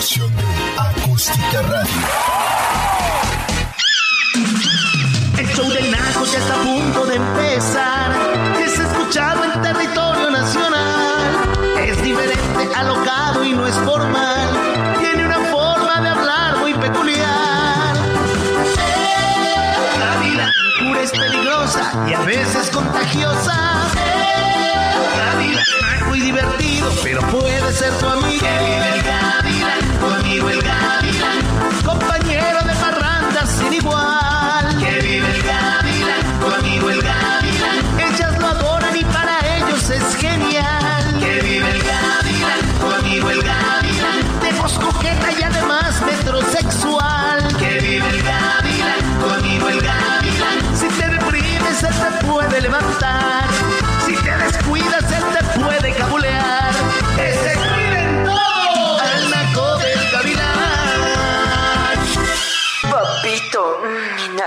de Acústica Radio. El show del Naco ya está a punto de empezar. Es escuchado en territorio nacional. Es diferente, alocado y no es formal. Tiene una forma de hablar muy peculiar. La vida pura es peligrosa y a veces contagiosa. La vida es muy divertido, pero puede ser tu amigo. El Gavilán. Compañero de parrandas sin igual. Que vive el Gavilán, tu amigo el Gavilán.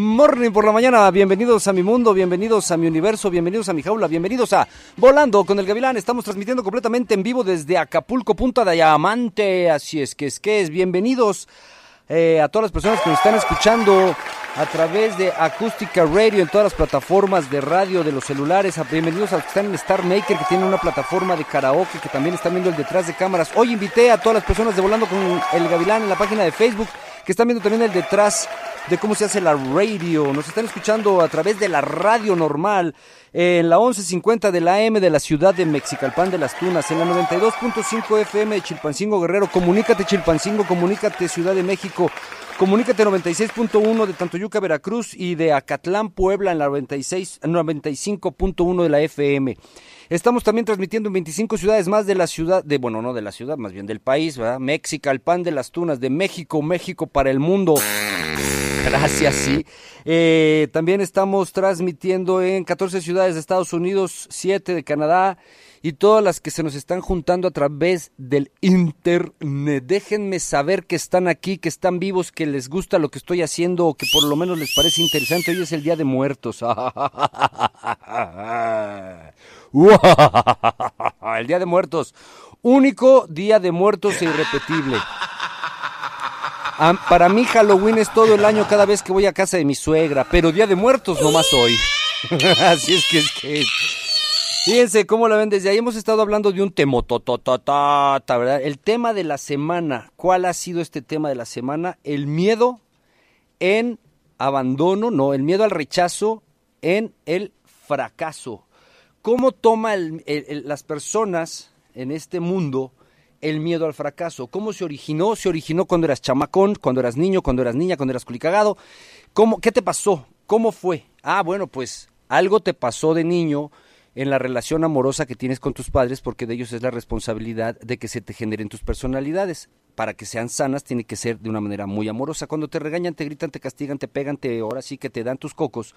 Morning por la mañana, bienvenidos a mi mundo, bienvenidos a mi universo, bienvenidos a mi jaula, bienvenidos a Volando con el Gavilán. Estamos transmitiendo completamente en vivo desde Acapulco, Punta de Diamante. Así es que es que es. Bienvenidos eh, a todas las personas que nos están escuchando a través de Acústica Radio en todas las plataformas de radio de los celulares. A- Bienvenidos a los que están en Star Maker, que tienen una plataforma de karaoke, que también están viendo el detrás de cámaras. Hoy invité a todas las personas de Volando con el Gavilán en la página de Facebook, que están viendo también el detrás de cómo se hace la radio. Nos están escuchando a través de la radio normal en la 1150 de la AM de la ciudad de Mexicalpan de las Tunas, en la 92.5 FM de Chilpancingo Guerrero. Comunícate Chilpancingo, comunícate Ciudad de México, comunícate 96.1 de Tantoyuca, Veracruz y de Acatlán, Puebla en la 96 95.1 de la FM. Estamos también transmitiendo en 25 ciudades más de la ciudad, de bueno, no de la ciudad, más bien del país, ¿verdad? Mexicalpan de las Tunas, de México, México para el mundo. Gracias, sí. Eh, también estamos transmitiendo en 14 ciudades de Estados Unidos, 7 de Canadá y todas las que se nos están juntando a través del internet. Déjenme saber que están aquí, que están vivos, que les gusta lo que estoy haciendo o que por lo menos les parece interesante. Hoy es el Día de Muertos. el Día de Muertos. Único Día de Muertos e irrepetible. Ah, para mí Halloween es todo el año cada vez que voy a casa de mi suegra, pero Día de Muertos nomás hoy. Así es que es que... Fíjense cómo la ven desde ahí. Hemos estado hablando de un temotototota, ¿verdad? El tema de la semana. ¿Cuál ha sido este tema de la semana? El miedo en abandono, no, el miedo al rechazo en el fracaso. ¿Cómo toma las personas en este mundo el miedo al fracaso? ¿Cómo se originó? ¿Se originó cuando eras chamacón, cuando eras niño, cuando eras niña, cuando eras culicagado? ¿Cómo, ¿Qué te pasó? ¿Cómo fue? Ah, bueno, pues algo te pasó de niño en la relación amorosa que tienes con tus padres porque de ellos es la responsabilidad de que se te generen tus personalidades. Para que sean sanas tiene que ser de una manera muy amorosa. Cuando te regañan, te gritan, te castigan, te pegan, te ahora sí que te dan tus cocos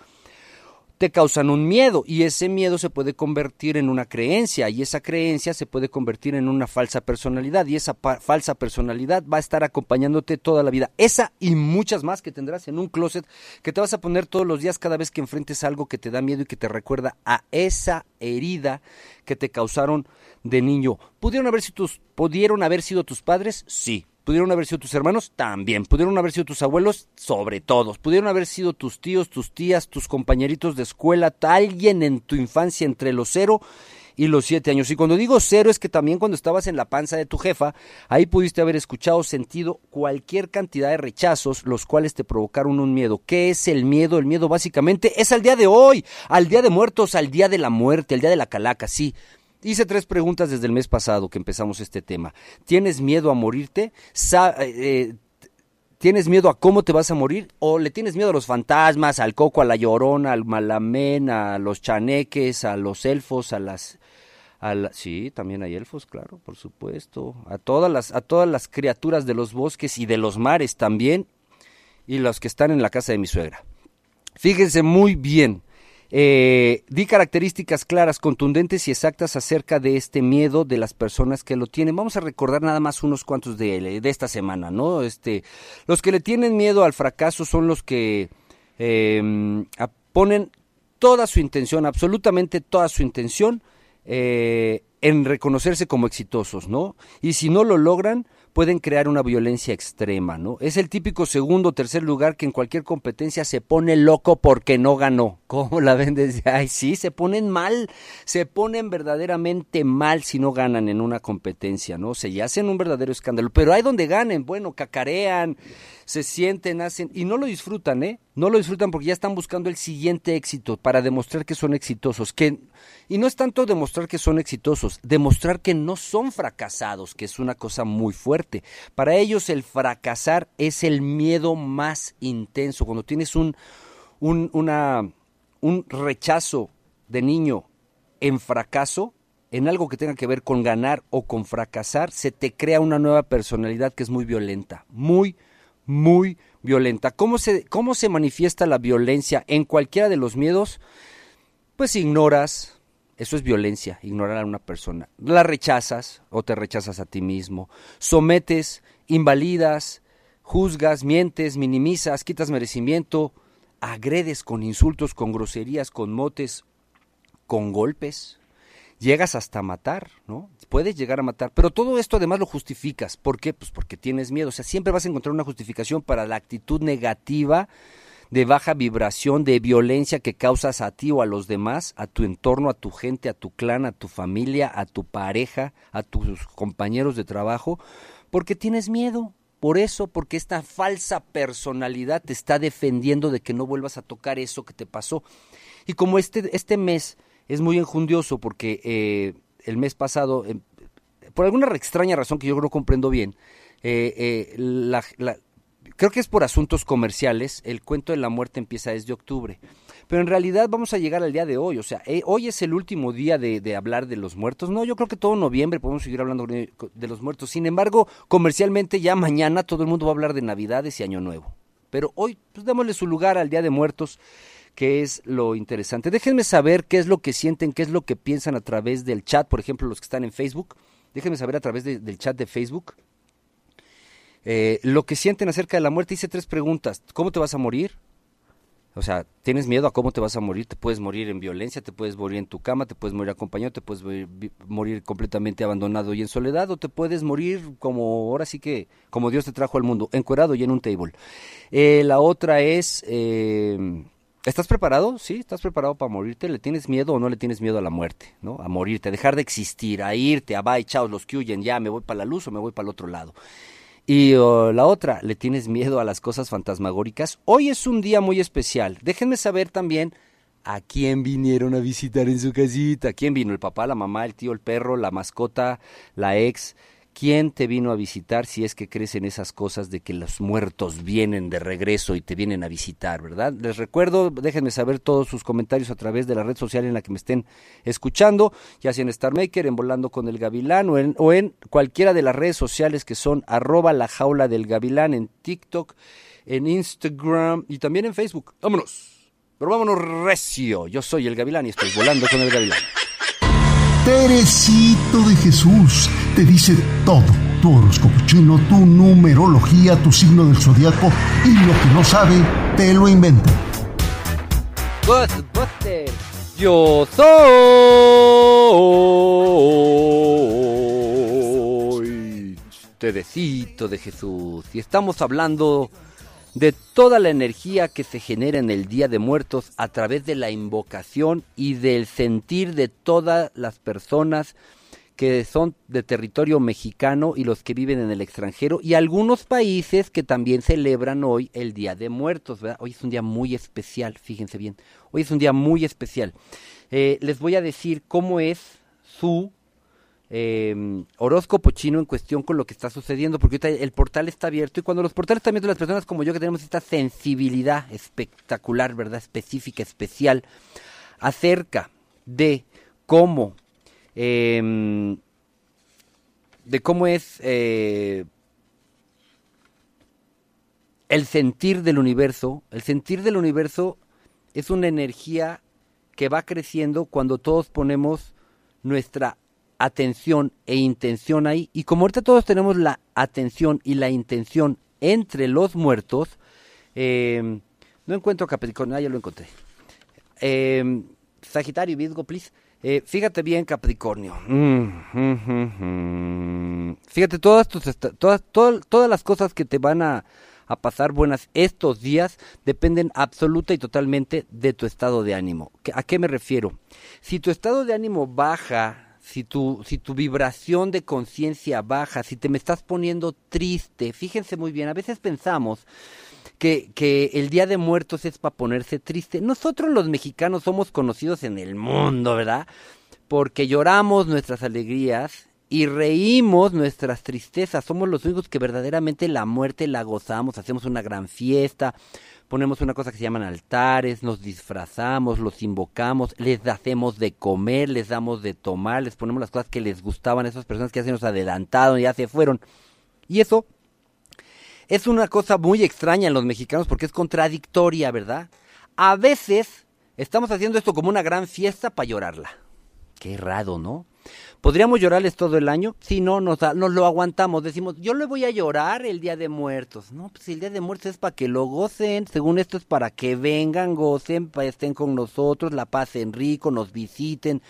te causan un miedo y ese miedo se puede convertir en una creencia y esa creencia se puede convertir en una falsa personalidad y esa falsa personalidad va a estar acompañándote toda la vida. Esa y muchas más que tendrás en un closet que te vas a poner todos los días cada vez que enfrentes algo que te da miedo y que te recuerda a esa herida que te causaron de niño. ¿Pudieron haber sido tus, ¿pudieron haber sido tus padres? Sí. ¿Pudieron haber sido tus hermanos? También. ¿Pudieron haber sido tus abuelos? Sobre todos. ¿Pudieron haber sido tus tíos, tus tías, tus compañeritos de escuela, alguien en tu infancia entre los cero y los siete años? Y cuando digo cero es que también cuando estabas en la panza de tu jefa, ahí pudiste haber escuchado, sentido cualquier cantidad de rechazos, los cuales te provocaron un miedo. ¿Qué es el miedo? El miedo básicamente es al día de hoy, al día de muertos, al día de la muerte, al día de la calaca, sí. Hice tres preguntas desde el mes pasado que empezamos este tema. ¿Tienes miedo a morirte? Sa- eh, ¿Tienes miedo a cómo te vas a morir? ¿O le tienes miedo a los fantasmas, al coco, a la llorona, al malamén, a los chaneques, a los elfos, a las... A la- sí, también hay elfos, claro, por supuesto. A todas, las, a todas las criaturas de los bosques y de los mares también. Y los que están en la casa de mi suegra. Fíjense muy bien. Eh, di características claras, contundentes y exactas acerca de este miedo de las personas que lo tienen. Vamos a recordar nada más unos cuantos de, de esta semana, ¿no? Este, los que le tienen miedo al fracaso son los que a- ponen toda su intención, absolutamente toda su intención, eh, en reconocerse como exitosos, ¿no? Y si no lo logran, pueden crear una violencia extrema, ¿no? Es el típico segundo o tercer lugar que en cualquier competencia se pone loco porque no ganó. ¿Cómo la ven desde Ay, sí, se ponen mal, se ponen verdaderamente mal si no ganan en una competencia, ¿no? Se hacen un verdadero escándalo. Pero hay donde ganen, bueno, cacarean, se sienten, hacen, y no lo disfrutan, ¿eh? No lo disfrutan porque ya están buscando el siguiente éxito para demostrar que son exitosos. Que, y no es tanto demostrar que son exitosos, demostrar que no son fracasados, que es una cosa muy fuerte. Para ellos el fracasar es el miedo más intenso. Cuando tienes un, un, una, un rechazo de niño en fracaso, en algo que tenga que ver con ganar o con fracasar, se te crea una nueva personalidad que es muy violenta, muy, muy violenta. ¿Cómo se, cómo se manifiesta la violencia en cualquiera de los miedos? Pues ignoras, eso es violencia, ignorar a una persona. La rechazas o te rechazas a ti mismo. Sometes, invalidas, juzgas, mientes, minimizas, quitas merecimiento, agredes con insultos, con groserías, con motes, con golpes. Llegas hasta matar, ¿no? Puedes llegar a matar, pero todo esto además lo justificas. ¿Por qué? Pues porque tienes miedo. O sea, siempre vas a encontrar una justificación para la actitud negativa de baja vibración, de violencia que causas a ti o a los demás, a tu entorno, a tu gente, a tu clan, a tu familia, a tu pareja, a tus compañeros de trabajo, porque tienes miedo. Por eso, porque esta falsa personalidad te está defendiendo de que no vuelvas a tocar eso que te pasó. Y como este, este mes es muy enjundioso porque eh, el mes pasado, eh, por alguna extraña razón que yo no comprendo bien, eh, eh, la- creo que es por asuntos comerciales, el cuento de la muerte empieza desde octubre. Pero en realidad vamos a llegar al día de hoy, o sea, eh, hoy es el último día de, de hablar de los muertos. No, yo creo que todo noviembre podemos seguir hablando de los muertos. Sin embargo, comercialmente ya mañana todo el mundo va a hablar de Navidades y Año Nuevo. Pero hoy, pues démosle su lugar al Día de Muertos, que es lo interesante. Déjenme saber qué es lo que sienten, qué es lo que piensan a través del chat, por ejemplo, los que están en Facebook. Déjenme saber a través de- del chat de Facebook eh, lo que sienten acerca de la muerte. Hice tres preguntas. ¿Cómo te vas a morir? O sea, ¿tienes miedo a cómo te vas a morir? Te puedes morir en violencia, te puedes morir en tu cama, te puedes morir acompañado, te puedes morir completamente abandonado y en soledad, o te puedes morir como ahora sí que, como Dios te trajo al mundo, encuerado y en un table. Eh, la otra es, eh, ¿estás preparado? Sí, ¿estás preparado para morirte? ¿Le tienes miedo o no le tienes miedo a la muerte? ¿No? A morirte, a dejar de existir, a irte, a bye, chao, los que huyen, ya, me voy para la luz o me voy para el otro lado. Y oh, la otra, ¿le tienes miedo a las cosas fantasmagóricas? Hoy es un día muy especial. Déjenme saber también a quién vinieron a visitar en su casita. ¿Quién vino? ¿El papá, la mamá, el tío, el perro, la mascota, la ex? ¿Quién te vino a visitar si es que crees en esas cosas de que los muertos vienen de regreso y te vienen a visitar, verdad? Les recuerdo, déjenme saber todos sus comentarios a través de la red social en la que me estén escuchando, ya sea en Star Maker, en Volando con el Gavilán o en, o en cualquiera de las redes sociales que son arroba la jaula del Gavilán en TikTok, en Instagram y también en Facebook. Vámonos. Pero vámonos recio. Yo soy el Gavilán y estoy volando con el Gavilán. Teresito de Jesús te dice todo. Tu horóscopo chino, tu numerología, tu signo del zodiaco y lo que no sabe, te lo inventa. Yo soy Teresito de Jesús y estamos hablando de toda la energía que se genera en el Día de Muertos a través de la invocación y del sentir de todas las personas que son de territorio mexicano y los que viven en el extranjero y algunos países que también celebran hoy el Día de Muertos. ¿verdad? Hoy es un día muy especial, fíjense bien. Hoy es un día muy especial. Eh, les voy a decir cómo es su eh, horóscopo chino en cuestión con lo que está sucediendo, porque ahorita el portal está abierto y cuando los portales están abiertos, las personas como yo que tenemos esta sensibilidad espectacular, ¿verdad? Específica, especial, acerca de cómo, eh, de cómo es eh, el sentir del universo. El sentir del universo es una energía que va creciendo cuando todos ponemos nuestra atención e intención ahí. Y como ahorita todos tenemos la atención y la intención entre los muertos, eh, no encuentro Capricornio, ah, ya lo encontré. Eh, Sagitario, Virgo, please. Eh, fíjate bien, Capricornio. Mm, mm, mm. Fíjate, todas, tus todas, todas, todas las cosas que te van a, a pasar buenas estos días dependen absoluta y totalmente de tu estado de ánimo. ¿Qué- ¿A qué me refiero? Si tu estado de ánimo baja, si tu, si tu vibración de conciencia baja, si te me estás poniendo triste, fíjense muy bien, a veces pensamos que, que el Día de Muertos es para ponerse triste. Nosotros los mexicanos somos conocidos en el mundo, ¿verdad? Porque lloramos nuestras alegrías y reímos nuestras tristezas. Somos los únicos que verdaderamente la muerte la gozamos, hacemos una gran fiesta, ponemos una cosa que se llaman altares, nos disfrazamos, los invocamos, les hacemos de comer, les damos de tomar, les ponemos las cosas que les gustaban a esas personas que ya se nos adelantaron, ya se fueron. Y eso es una cosa muy extraña en los mexicanos porque es contradictoria, ¿verdad? A veces estamos haciendo esto como una gran fiesta para llorarla. Qué raro, ¿no? ¿Podríamos llorarles todo el año? Si no, nos, lo aguantamos. Decimos, yo le voy a llorar el Día de Muertos. No, pues el Día de Muertos es para que lo gocen. Según esto es para que vengan, gocen, estén con nosotros, la pasen rico, nos visiten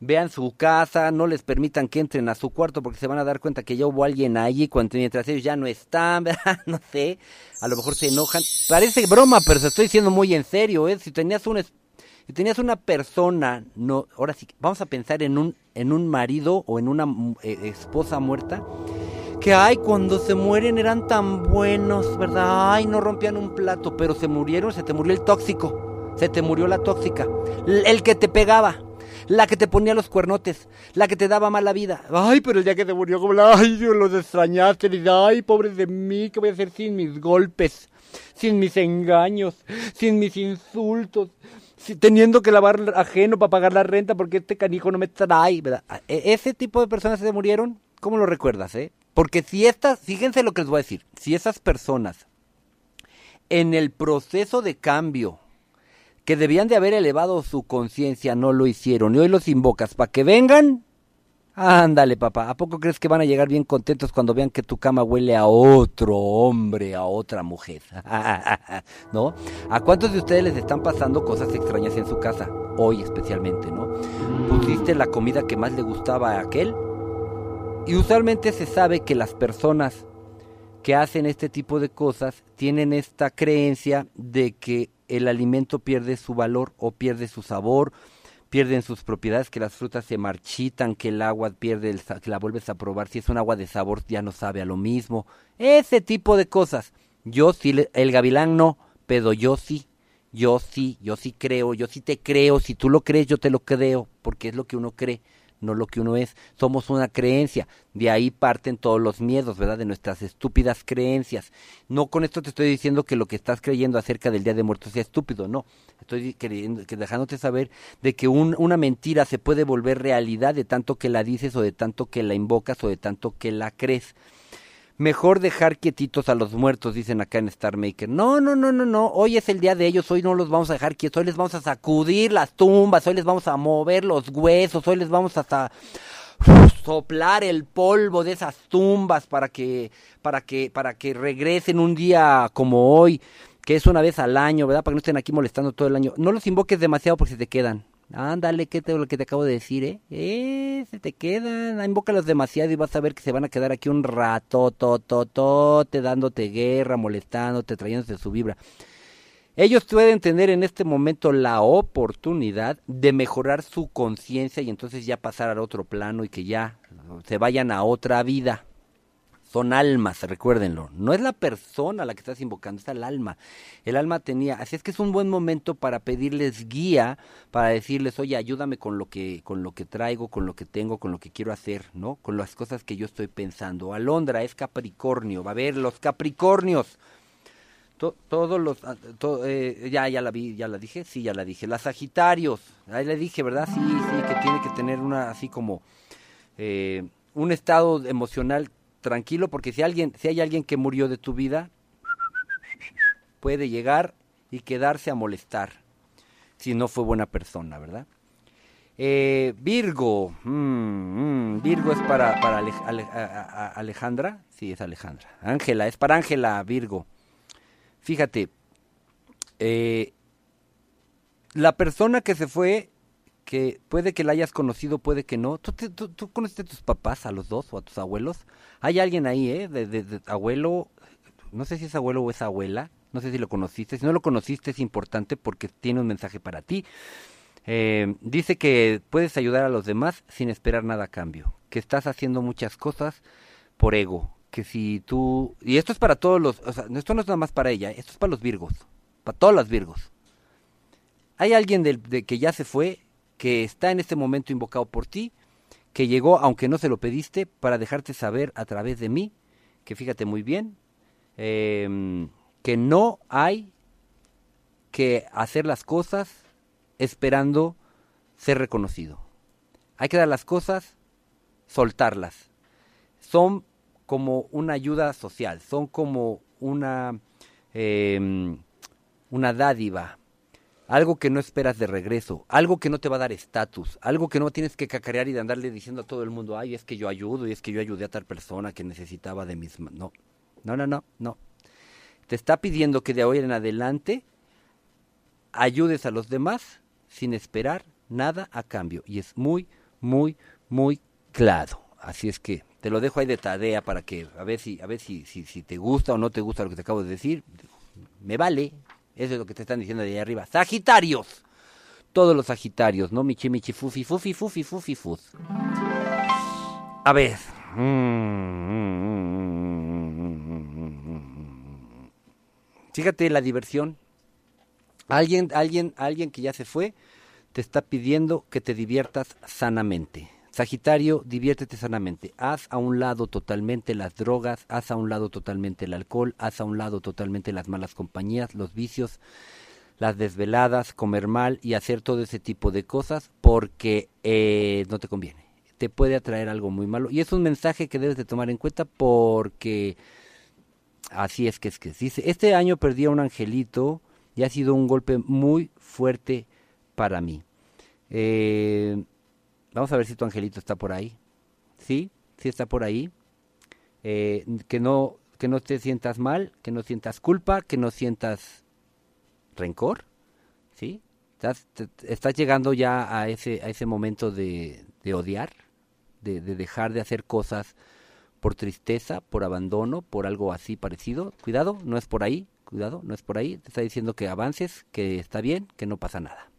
vean su casa, no les permitan que entren a su cuarto porque se van a dar cuenta que ya hubo alguien allí cuando mientras ellos ya no están, no sé, a lo mejor se enojan. Parece broma, pero se estoy diciendo muy en serio, ¿eh? Si tenías un si tenías una persona, no, ahora sí, vamos a pensar en un en un marido o en una eh, esposa muerta que ay, cuando se mueren eran tan buenos, ¿verdad? Ay, no rompían un plato, pero se murieron, se te murió el tóxico, se te murió la tóxica, el que te pegaba, la que te ponía los cuernotes, la que te daba mala vida. Ay, pero el día que se murió, como la, ay, yo los extrañaste, y, ay, pobres de mí, ¿qué voy a hacer sin mis golpes, sin mis engaños, sin mis insultos? si- teniendo que lavar ajeno para pagar la renta porque este canijo no me trae, ¿verdad? E- Ese tipo de personas se murieron, ¿cómo lo recuerdas, eh? Porque si estas, fíjense lo que les voy a decir, si esas personas en el proceso de cambio que debían de haber elevado su conciencia no lo hicieron y hoy los invocas para que vengan, ándale papá, ¿a poco crees que van a llegar bien contentos cuando vean que tu cama huele a otro hombre, a otra mujer? ¿No? ¿A cuántos de ustedes les están pasando cosas extrañas en su casa? Hoy especialmente, ¿no? Pusiste la comida que más le gustaba a aquel y usualmente se sabe que las personas que hacen este tipo de cosas tienen esta creencia de que el alimento pierde su valor o pierde su sabor, pierden sus propiedades, que las frutas se marchitan, que el agua pierde, el, que la vuelves a probar, si es un agua de sabor ya no sabe a lo mismo, ese tipo de cosas. Yo sí, el gavilán no, pero yo sí, yo sí, yo sí creo, yo sí te creo, si tú lo crees yo te lo creo, porque es lo que uno cree no lo que uno es. Somos una creencia. De ahí parten todos los miedos, ¿verdad? De nuestras estúpidas creencias. No con esto te estoy diciendo que lo que estás creyendo acerca del Día de Muertos sea estúpido, no. Estoy queriendo, que dejándote saber de que un- una mentira se puede volver realidad de tanto que la dices o de tanto que la invocas o de tanto que la crees. Mejor dejar quietitos a los muertos, dicen acá en Star Maker. No, no, no, no, no. Hoy es el día de ellos. Hoy no los vamos a dejar quietos. Hoy les vamos a sacudir las tumbas. Hoy les vamos a mover los huesos. Hoy les vamos hasta soplar el polvo de esas tumbas para que, para que, para que regresen un día como hoy, que es una vez al año, ¿verdad? Para que no estén aquí molestando todo el año. No los invoques demasiado porque se te quedan. Ándale, ¿qué te lo que te acabo de decir, eh? Eh, se te quedan. Invócalos demasiado y vas a ver que se van a quedar aquí un rato, to, te dándote guerra, molestándote, trayéndote su vibra. Ellos pueden tener en este momento la oportunidad de mejorar su conciencia y entonces ya pasar al otro plano y que ya se vayan a otra vida. Son almas, recuérdenlo. No es la persona la que estás invocando, es el alma. El alma tenía, así es que es un buen momento para pedirles guía, para decirles, oye, ayúdame con lo que, con lo que traigo, con lo que tengo, con lo que quiero hacer, ¿no? Con las cosas que yo estoy pensando. Alondra es Capricornio, va a ver, los Capricornios. To- todos los ah, eh, ya ya la vi ya la dije sí ya la dije las Sagitarios ahí le dije verdad sí sí que tiene que tener una así como eh, un estado emocional tranquilo porque si alguien si hay alguien que murió de tu vida puede llegar y quedarse a molestar si no fue buena persona, ¿verdad? Eh, Virgo, mm, mm, Virgo es para, para Alejandra, sí, es Alejandra. Ángela, es para Ángela, Virgo. Fíjate, eh, la persona que se fue, que puede que la hayas conocido, puede que no. ¿Tú, te- tú, conociste a tus papás, a los dos, o a tus abuelos? Hay alguien ahí, ¿eh? De, de- abuelo, no sé si es abuelo o es abuela, no sé si lo conociste. Si no lo conociste es importante porque tiene un mensaje para ti. Eh, dice que puedes ayudar a los demás sin esperar nada a cambio, que estás haciendo muchas cosas por ego, que si tú... Y esto es para todos los... O sea, esto no es nada más para ella, esto es para los virgos, para todos los virgos. Hay alguien de, que ya se fue, que está en este momento invocado por ti, que llegó, aunque no se lo pediste, para dejarte saber a través de mí, que fíjate muy bien, em, que no hay que hacer las cosas esperando ser reconocido. Hay que dar las cosas, soltarlas. Son como una ayuda social, son como una, em, una dádiva, algo que no esperas de regreso, algo que no te va a dar estatus, algo que no tienes que cacarear y de andarle diciendo a todo el mundo, ay, es que yo ayudo y es que yo ayudé a tal persona que necesitaba de mis... ma-". No, no, no, no, no. Te está pidiendo que de hoy en adelante ayudes a los demás sin esperar nada a cambio. Y es muy, muy, muy claro. Así es que te lo dejo ahí de tarea para que a ver si, a ver si, si, si te gusta o no te gusta lo que te acabo de decir. Me vale. Eso es lo que te están diciendo de ahí arriba. Sagitarios. Todos los Sagitarios, ¿no? Michi, michi, fufi, fufi, fufi, fufi, fuz. A ver. Fíjate la diversión. Alguien, alguien, alguien que ya se fue te está pidiendo que te diviertas sanamente. Sagitario, diviértete sanamente. Haz a un lado totalmente las drogas, haz a un lado totalmente el alcohol, haz a un lado totalmente las malas compañías, los vicios, las desveladas, comer mal y hacer todo ese tipo de cosas porque eh, no te conviene. Te puede atraer algo muy malo. Y es un mensaje que debes de tomar en cuenta porque así es que es que dice, este año perdí a un angelito y ha sido un golpe muy fuerte para mí. Eh, vamos a ver si tu angelito está por ahí. ¿Sí? Sí está por ahí. Eh, que no que no te sientas mal, que no sientas culpa, que no sientas rencor, ¿sí? Estás, te- estás llegando ya a ese, a ese momento de, de odiar, de, de dejar de hacer cosas por tristeza, por abandono, por algo así parecido. Cuidado, no es por ahí, cuidado, no es por ahí. Te está diciendo que avances, que está bien, que no pasa nada.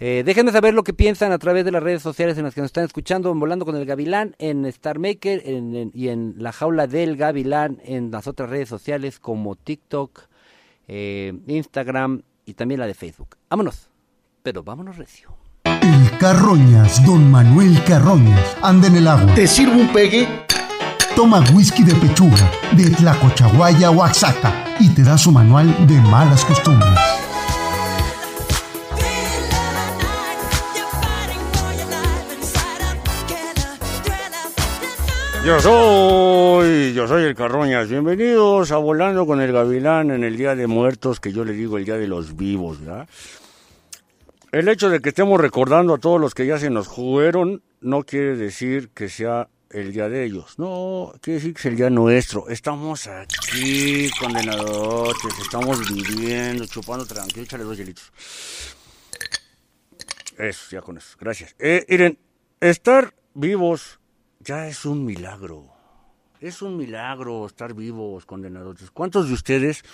Eh, déjenme saber lo que piensan a través de las redes sociales en las que nos están escuchando, en Volando con el Gavilán, en Star Maker en- en- y en La Jaula del Gavilán, en las otras redes sociales como TikTok, eh, Instagram y también la de Facebook. Vámonos, pero vámonos recio. El Carroñas, don Manuel Carroñas, anda en el agua. ¿Te sirvo un pegue? Toma whisky de pechuga, de Tlacochahuaya, Oaxaca, y te da su manual de malas costumbres. Yo soy, yo soy el Carroñas. Bienvenidos a Volando con el Gavilán en el Día de Muertos, que yo le digo el Día de los Vivos, ¿verdad? El hecho de que estemos recordando a todos los que ya se nos fueron no quiere decir que sea el día de ellos. No, quiere decir que es el día nuestro. Estamos aquí, condenados, estamos viviendo, chupando tranquilo. Échale dos hielitos. Eso, ya con eso. Gracias. Eh, miren, estar vivos ya es un milagro. Es un milagro estar vivos, condenados. ¿Cuántos de ustedes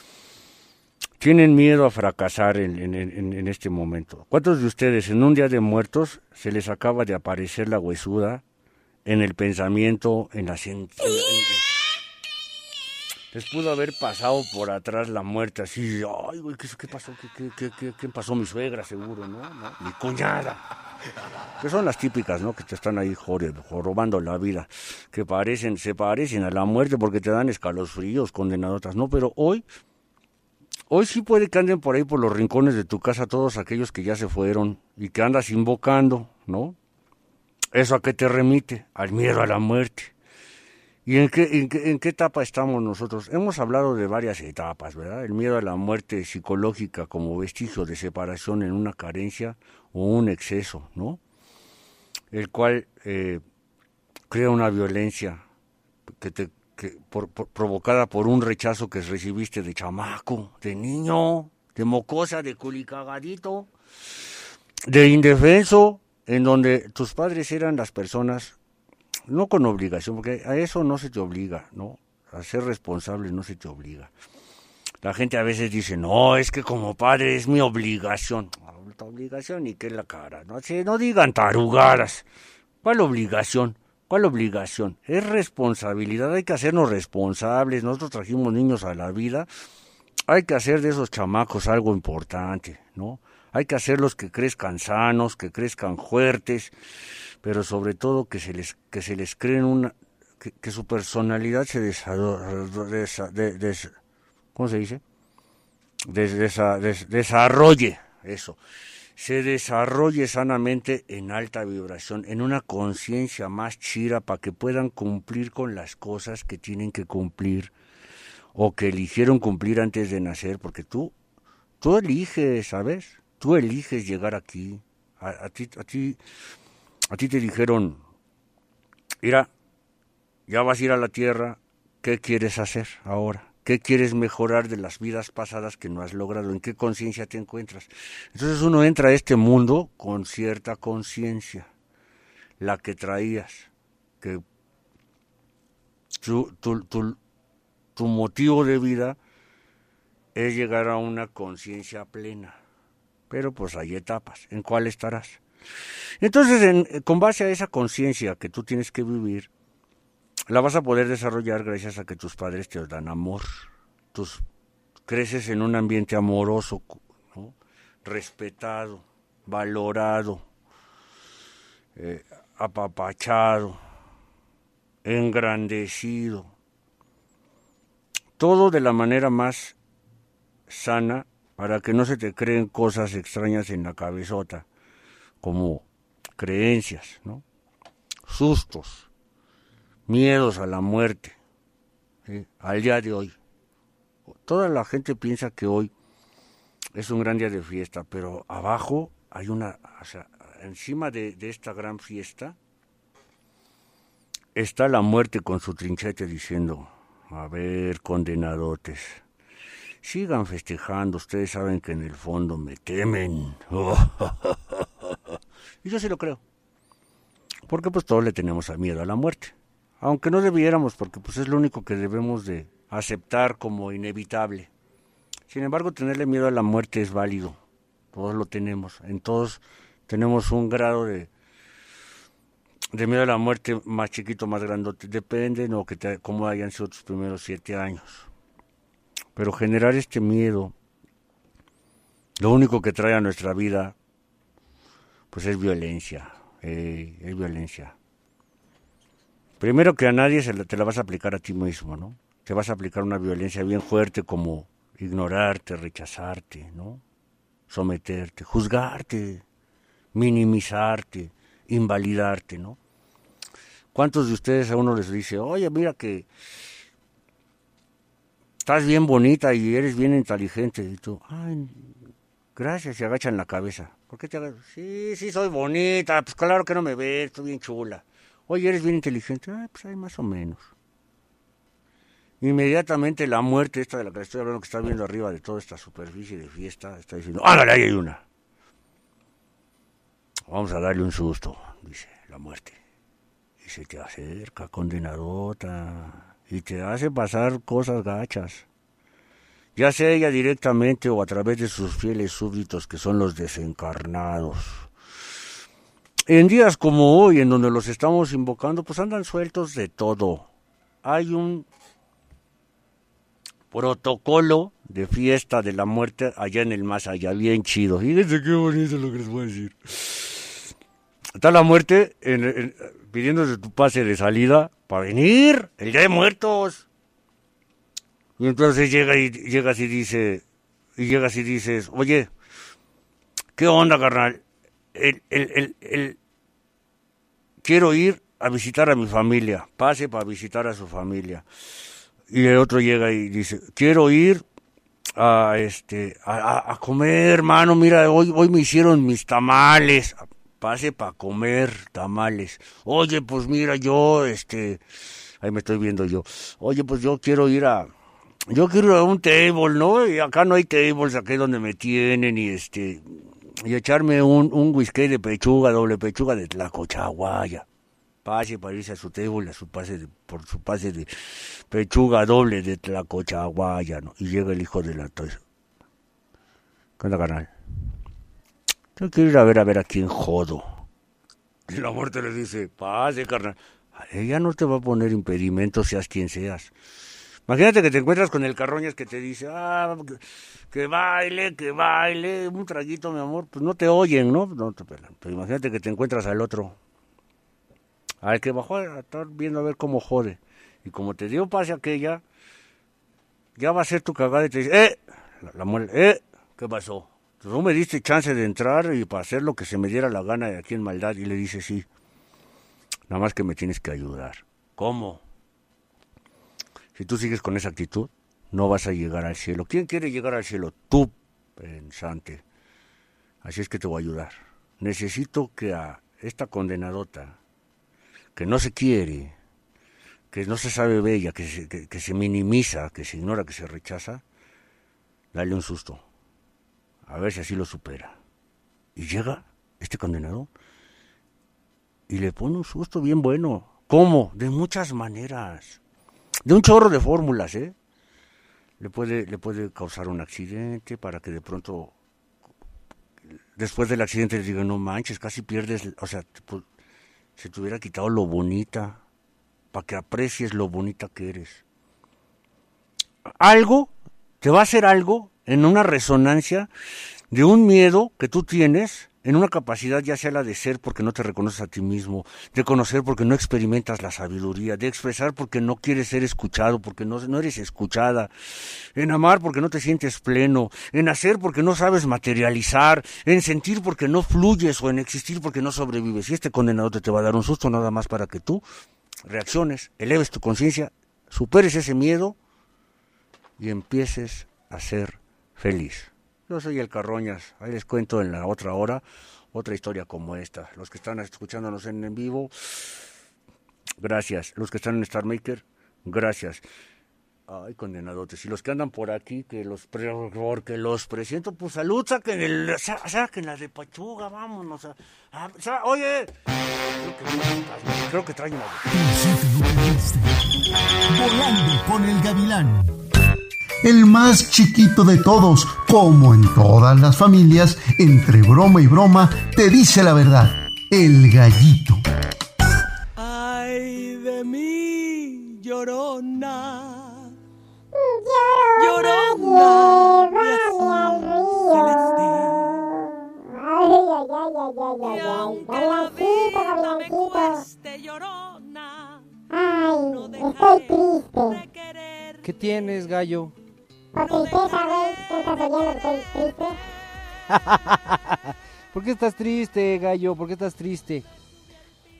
tienen miedo a fracasar en, este momento? ¿Cuántos de ustedes en un día de muertos se les acaba de aparecer la huesuda en el pensamiento, en la cien- en la- en- en- Les pudo haber pasado por atrás la muerte así, ay, güey, ¿qué, pasó? ¿Qué, pasó? Mi suegra, seguro, ¿no? Mi cuñada. Que son las típicas, ¿no? Que te están ahí jorobando la vida. Que parecen, se parecen a la muerte porque te dan escalofríos, condenadotas, ¿no? Pero hoy, hoy sí puede que anden por ahí por los rincones de tu casa todos aquellos que ya se fueron y que andas invocando, ¿no? ¿Eso a qué te remite? Al miedo a la muerte. ¿Y en qué, en, qué, en qué etapa estamos nosotros? Hemos hablado de varias etapas, ¿verdad? El miedo a la muerte psicológica como vestigio de separación en una carencia o un exceso, ¿no? El cual eh, crea una violencia que te, que por- provocada por un rechazo que recibiste de chamaco, de niño, de mocosa, de culicagadito, de indefenso, en donde tus padres eran las personas no con obligación, porque a eso no se te obliga, ¿no? A ser responsable no se te obliga. La gente a veces dice, no, es que como padre es mi obligación. Tu obligación y qué la cara, no se, no digan tarugadas. ¿Cuál obligación? ¿Cuál obligación? Es responsabilidad, hay que hacernos responsables. Nosotros trajimos niños a la vida, hay que hacer de esos chamacos algo importante, ¿no? Hay que hacerlos que crezcan sanos, que crezcan fuertes, pero sobre todo que se les que se les creen una que, su personalidad se desarrolle, ¿cómo se dice? Des- desa- des- desarrolle eso se desarrolle sanamente en alta vibración, en una conciencia más chira para que puedan cumplir con las cosas que tienen que cumplir o que eligieron cumplir antes de nacer, porque tú, tú eliges, ¿sabes? Tú eliges llegar aquí. A ti, a ti, a ti te dijeron, mira, ya vas a ir a la tierra, ¿qué quieres hacer ahora? ¿Qué quieres mejorar de las vidas pasadas que no has logrado? ¿En qué conciencia te encuentras? Entonces uno entra a este mundo con cierta conciencia, la que traías, que tu, tu, tu, tu motivo de vida es llegar a una conciencia plena. Pero pues hay etapas. ¿En cuál estarás? Entonces, en- con base a esa conciencia que tú tienes que vivir, la vas a poder desarrollar gracias a que tus padres te dan amor. Tus, creces en un ambiente amoroso, respetado, valorado, eh, apapachado, engrandecido. Todo de la manera más sana para que no se te creen cosas extrañas en la cabezota, como creencias, ¿no? sustos, miedos a la muerte, al día de hoy. Toda la gente piensa que hoy es un gran día de fiesta, pero abajo hay una, o sea, encima de, de esta gran fiesta está la muerte con su trinchete diciendo, a ver, condenadotes, sigan festejando, ustedes saben que en el fondo me temen. y yo sí lo creo, porque pues todos le tenemos miedo a la muerte, aunque no debiéramos, porque pues es lo único que debemos de aceptar como inevitable. Sin embargo, tenerle miedo a la muerte es válido, todos lo tenemos, en todos tenemos un grado de, de miedo a la muerte más chiquito, más grandote, depende de que cómo hayan sido tus primeros siete años. Pero generar este miedo, lo único que trae a nuestra vida, pues es violencia, eh, es violencia. Primero que a nadie se la, te la vas a aplicar a ti mismo, ¿no? Te vas a aplicar una violencia bien fuerte como ignorarte, rechazarte, ¿no? Someterte, juzgarte, minimizarte, invalidarte, ¿no? ¿Cuántos de ustedes a uno les dice, oye, mira que estás bien bonita y eres bien inteligente? Y tú, ay, gracias, y agachan la cabeza. ¿Por qué te agachas? Sí, sí, soy bonita, pues claro que no me ves, estoy bien chula. Oye, eres bien inteligente, ah, pues hay más o menos. Inmediatamente la muerte esta de la que estoy hablando, que está viendo arriba de toda esta superficie de fiesta, está diciendo, ándale, ahí hay una. Vamos a darle un susto, dice la muerte. Y se te acerca, condenadota, y te hace pasar cosas gachas. Ya sea ella directamente o a través de sus fieles súbditos, que son los desencarnados. En días como hoy, en donde los estamos invocando, pues andan sueltos de todo. Hay un protocolo de fiesta de la muerte allá en el más allá, bien chido. Fíjense qué bonito lo que les voy a decir. Está la muerte pidiéndose tu pase de salida para venir, el día de muertos. Y entonces llega y llegas y dice, y llegas y dices, oye, ¿qué onda, carnal? El, el, el, quiero ir a visitar a mi familia, pase para visitar a su familia. Y el otro llega y dice, quiero ir a este a- a comer, hermano, mira, hoy, hoy me hicieron mis tamales. Pase para comer tamales. Oye, pues mira, yo, este, ahí me estoy viendo yo. Oye, pues yo quiero ir a, yo quiero a un table, ¿no? Y acá no hay tables, aquí es donde me tienen y este, y echarme un, un whisky de pechuga, doble pechuga de tlacochaguaya. Pase para irse a su table, a su pase de- por su pase de pechuga doble de tlacochaguaya, ¿no? Y llega el hijo de la tos. ¿Qué onda, carnal? Yo quiero ir a ver a ver a quién jodo. Y la muerte le dice, pase, carnal. Ella no te va a poner impedimento, seas quien seas. Imagínate que te encuentras con el carroñas que te dice, ah, que, baile, que baile, un traguito, mi amor. Pues no te oyen, ¿no? Pero imagínate que te encuentras al otro, al que bajó a estar viendo a ver cómo jode. Y como te dio pase aquella, ya va a ser tu cagada y te dice, ¡eh! La, la ¡eh! ¿Qué pasó? Tú me diste chance de entrar y para hacer lo que se me diera la gana de aquí en maldad. Y le dice, sí. Nada más que me tienes que ayudar. ¿Cómo? Si tú sigues con esa actitud, no vas a llegar al cielo. ¿Quién quiere llegar al cielo? Tú, pensante. Así es que te voy a ayudar. Necesito que a esta condenadota, que no se quiere, que no se sabe bella, que se, que, que se minimiza, que se ignora, que se rechaza, dale un susto. A ver si así lo supera. Y llega este condenado y le pone un susto bien bueno. ¿Cómo? De muchas maneras. De un chorro de fórmulas, ¿eh? Le puede, le puede causar un accidente para que de pronto, después del accidente, le diga, no manches, casi pierdes, o sea, te pu- se te hubiera quitado lo bonita, para que aprecies lo bonita que eres. Algo, te va a hacer algo en una resonancia de un miedo que tú tienes en una capacidad ya sea la de ser porque no te reconoces a ti mismo, de conocer porque no experimentas la sabiduría, de expresar porque no quieres ser escuchado, porque no, no eres escuchada, en amar porque no te sientes pleno, en hacer porque no sabes materializar, en sentir porque no fluyes o en existir porque no sobrevives. Y este condenado te, te va a dar un susto nada más para que tú reacciones, eleves tu conciencia, superes ese miedo y empieces a ser feliz. Yo soy el Carroñas, ahí les cuento en la otra hora otra historia como esta. Los que están escuchándonos en, en vivo, gracias. Los que están en Star Maker, gracias. Ay, condenadotes. Y los que andan por aquí, que los pre- porque los presento, pues salud, saquen, el, sa- saquen la de Pachuga, vámonos. A, a- oye, creo que, que traen la de... Volando con el gavilán. El más chiquito de todos, como en todas las familias, entre broma y broma, te dice la verdad. El gallito. Ay de mí, llorona. Llorona. mi azul celeste. Y aunque la vida me cueste, llorona. No dejaré de querer. ¿Qué tienes, gallo? Por tristeza, güey. ¿Qué estás oyendo? Estoy triste. ¿Por qué estás triste, gallo? ¿Por qué estás triste?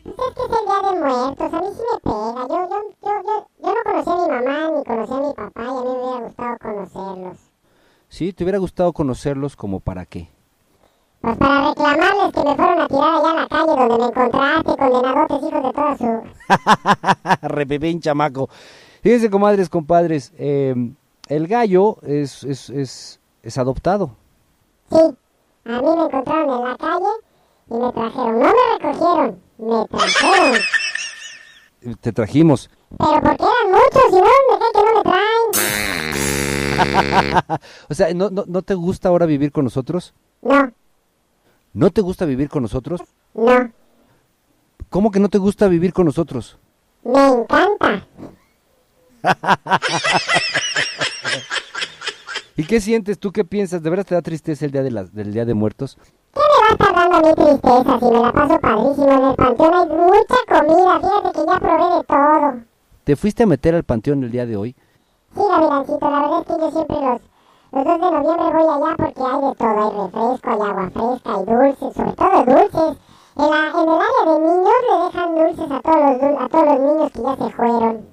Pues es que es el día de muertos. A mí sí me pega. Yo, yo, yo, yo, yo no conocí a mi mamá ni conocí a mi papá y a mí me hubiera gustado conocerlos. ¿Sí? ¿Te hubiera gustado conocerlos como para qué? Pues para reclamarles que me fueron a tirar allá a la calle donde me encontraste, condenadotes hijos de toda su... Repepín chamaco. Fíjense, comadres, compadres, eh, el gallo es, es, es, es adoptado. Sí, a mí me encontraron en la calle y me trajeron. No me recogieron, me trajeron. Te trajimos. Pero porque eran muchos y no me cae que no me traen. O sea, ¿no, no, ¿no te gusta ahora vivir con nosotros? No, ¿No te gusta vivir con nosotros? no, ¿Cómo que no te gusta vivir con nosotros? me encanta. ¿Y qué sientes? ¿Tú qué piensas? ¿De verdad te da tristeza el día de las, del Día de Muertos? ¿Qué me va a estar dando a mí tristeza si me la paso padrísimo en el panteón? Hay mucha comida, fíjate que ya probé de todo. ¿Te fuiste a meter al panteón el día de hoy? Sí, Gavilancito, la verdad es que yo siempre los, los 2 de noviembre voy allá porque hay de todo. Hay refresco, hay agua fresca, hay dulces, sobre todo dulces. En, la, en el área de niños le dejan dulces a todos los, a todos los niños que ya se fueron.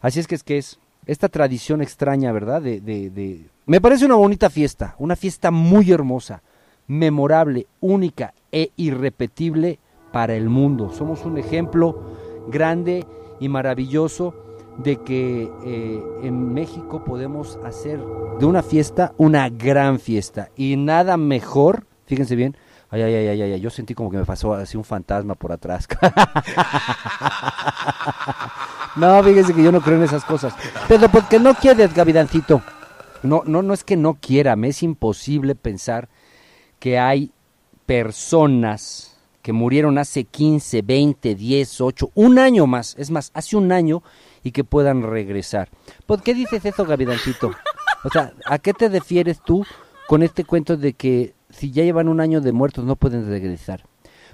Así es que es que es esta tradición extraña, ¿verdad? De, de, de... Me parece una bonita fiesta, una fiesta muy hermosa, memorable, única e irrepetible para el mundo. Somos un ejemplo grande y maravilloso de que eh, en México podemos hacer de una fiesta una gran fiesta y nada mejor, fíjense bien, ay, ay, ay, ay, ay, yo sentí como que me pasó así un fantasma por atrás. No, fíjese que yo no creo en esas cosas. Pero porque no quieres, Gavidancito. No, no, no es que no quiera, me es imposible pensar que hay personas que murieron hace 15, 20, 10, 8, un año más, es más, hace un año y que puedan regresar. ¿Por qué dices eso, Gavidancito? O sea, ¿a qué te refieres tú con este cuento de que si ya llevan un año de muertos no pueden regresar?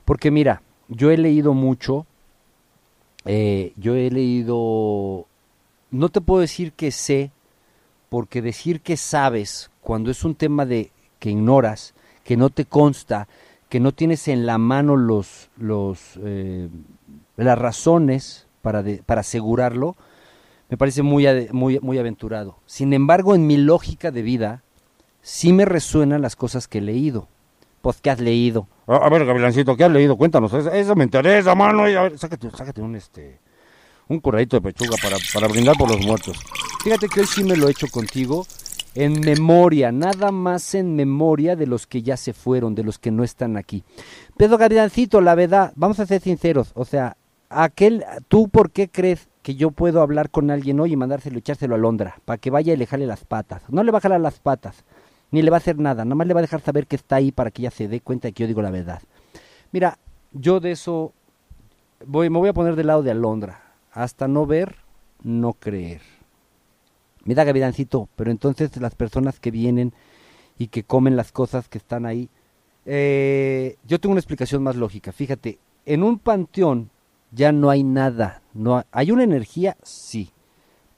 Porque mira, yo he leído mucho eh, yo he leído, no te puedo decir que sé, porque decir que sabes cuando es un tema de que ignoras, que no te consta, que no tienes en la mano los, los, eh, las razones para, para asegurarlo, me parece muy, muy, muy aventurado. Sin embargo, en mi lógica de vida, sí me resuenan las cosas que he leído. Pues, ¿qué has leído? A, ver, Gavilancito, ¿qué has leído? Cuéntanos. Eso, eso me interesa, mano. A ver, sácate, sácate un, este, un corradito de pechuga para, para brindar por los muertos. Fíjate que hoy sí me lo he hecho contigo en memoria, nada más en memoria de los que ya se fueron, de los que no están aquí. Pedro Gavidancito, la verdad, vamos a ser sinceros, o sea, aquel, ¿tú por qué crees que yo puedo hablar con alguien hoy y mandárselo, echárselo a Londra, para que vaya y le jale las patas? No le va a jalar las patas, ni le va a hacer nada, nada más le va a dejar saber que está ahí para que ella se dé cuenta de que yo digo la verdad. Mira, yo de eso voy, me voy a poner del lado de Alondra, hasta no ver, no creer. Mira, Gavidancito, pero entonces las personas que vienen y que comen las cosas que están ahí, eh, yo tengo una explicación más lógica. Fíjate, en un panteón ya no hay nada, no ha- hay una energía, sí,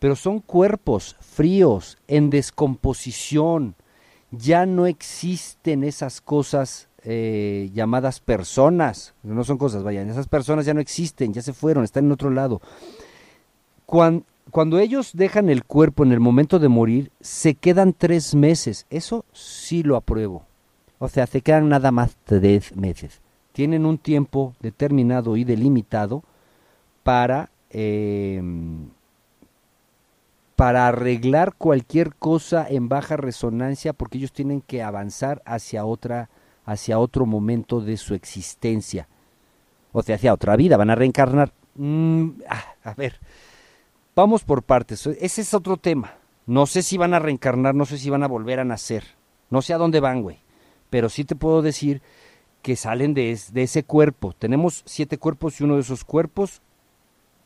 pero son cuerpos fríos, en descomposición. Ya no existen esas cosas eh, llamadas personas, no son cosas, vayan, esas personas ya no existen, ya se fueron, están en otro lado. Cuan- cuando ellos dejan el cuerpo en el momento de morir, se quedan tres meses. Eso sí lo apruebo. O sea, se quedan nada más tres meses. Tienen un tiempo determinado y delimitado para, eh, para arreglar cualquier cosa en baja resonancia porque ellos tienen que avanzar hacia otra hacia otro momento de su existencia. O sea hacia otra vida van a reencarnar. Mm, ah, a ver vamos por partes. Ese es otro tema. No sé si van a reencarnar no sé si van a volver a nacer. No sé a dónde van güey. Pero sí te puedo decir que salen de, es- de ese cuerpo. Tenemos siete cuerpos y uno de esos cuerpos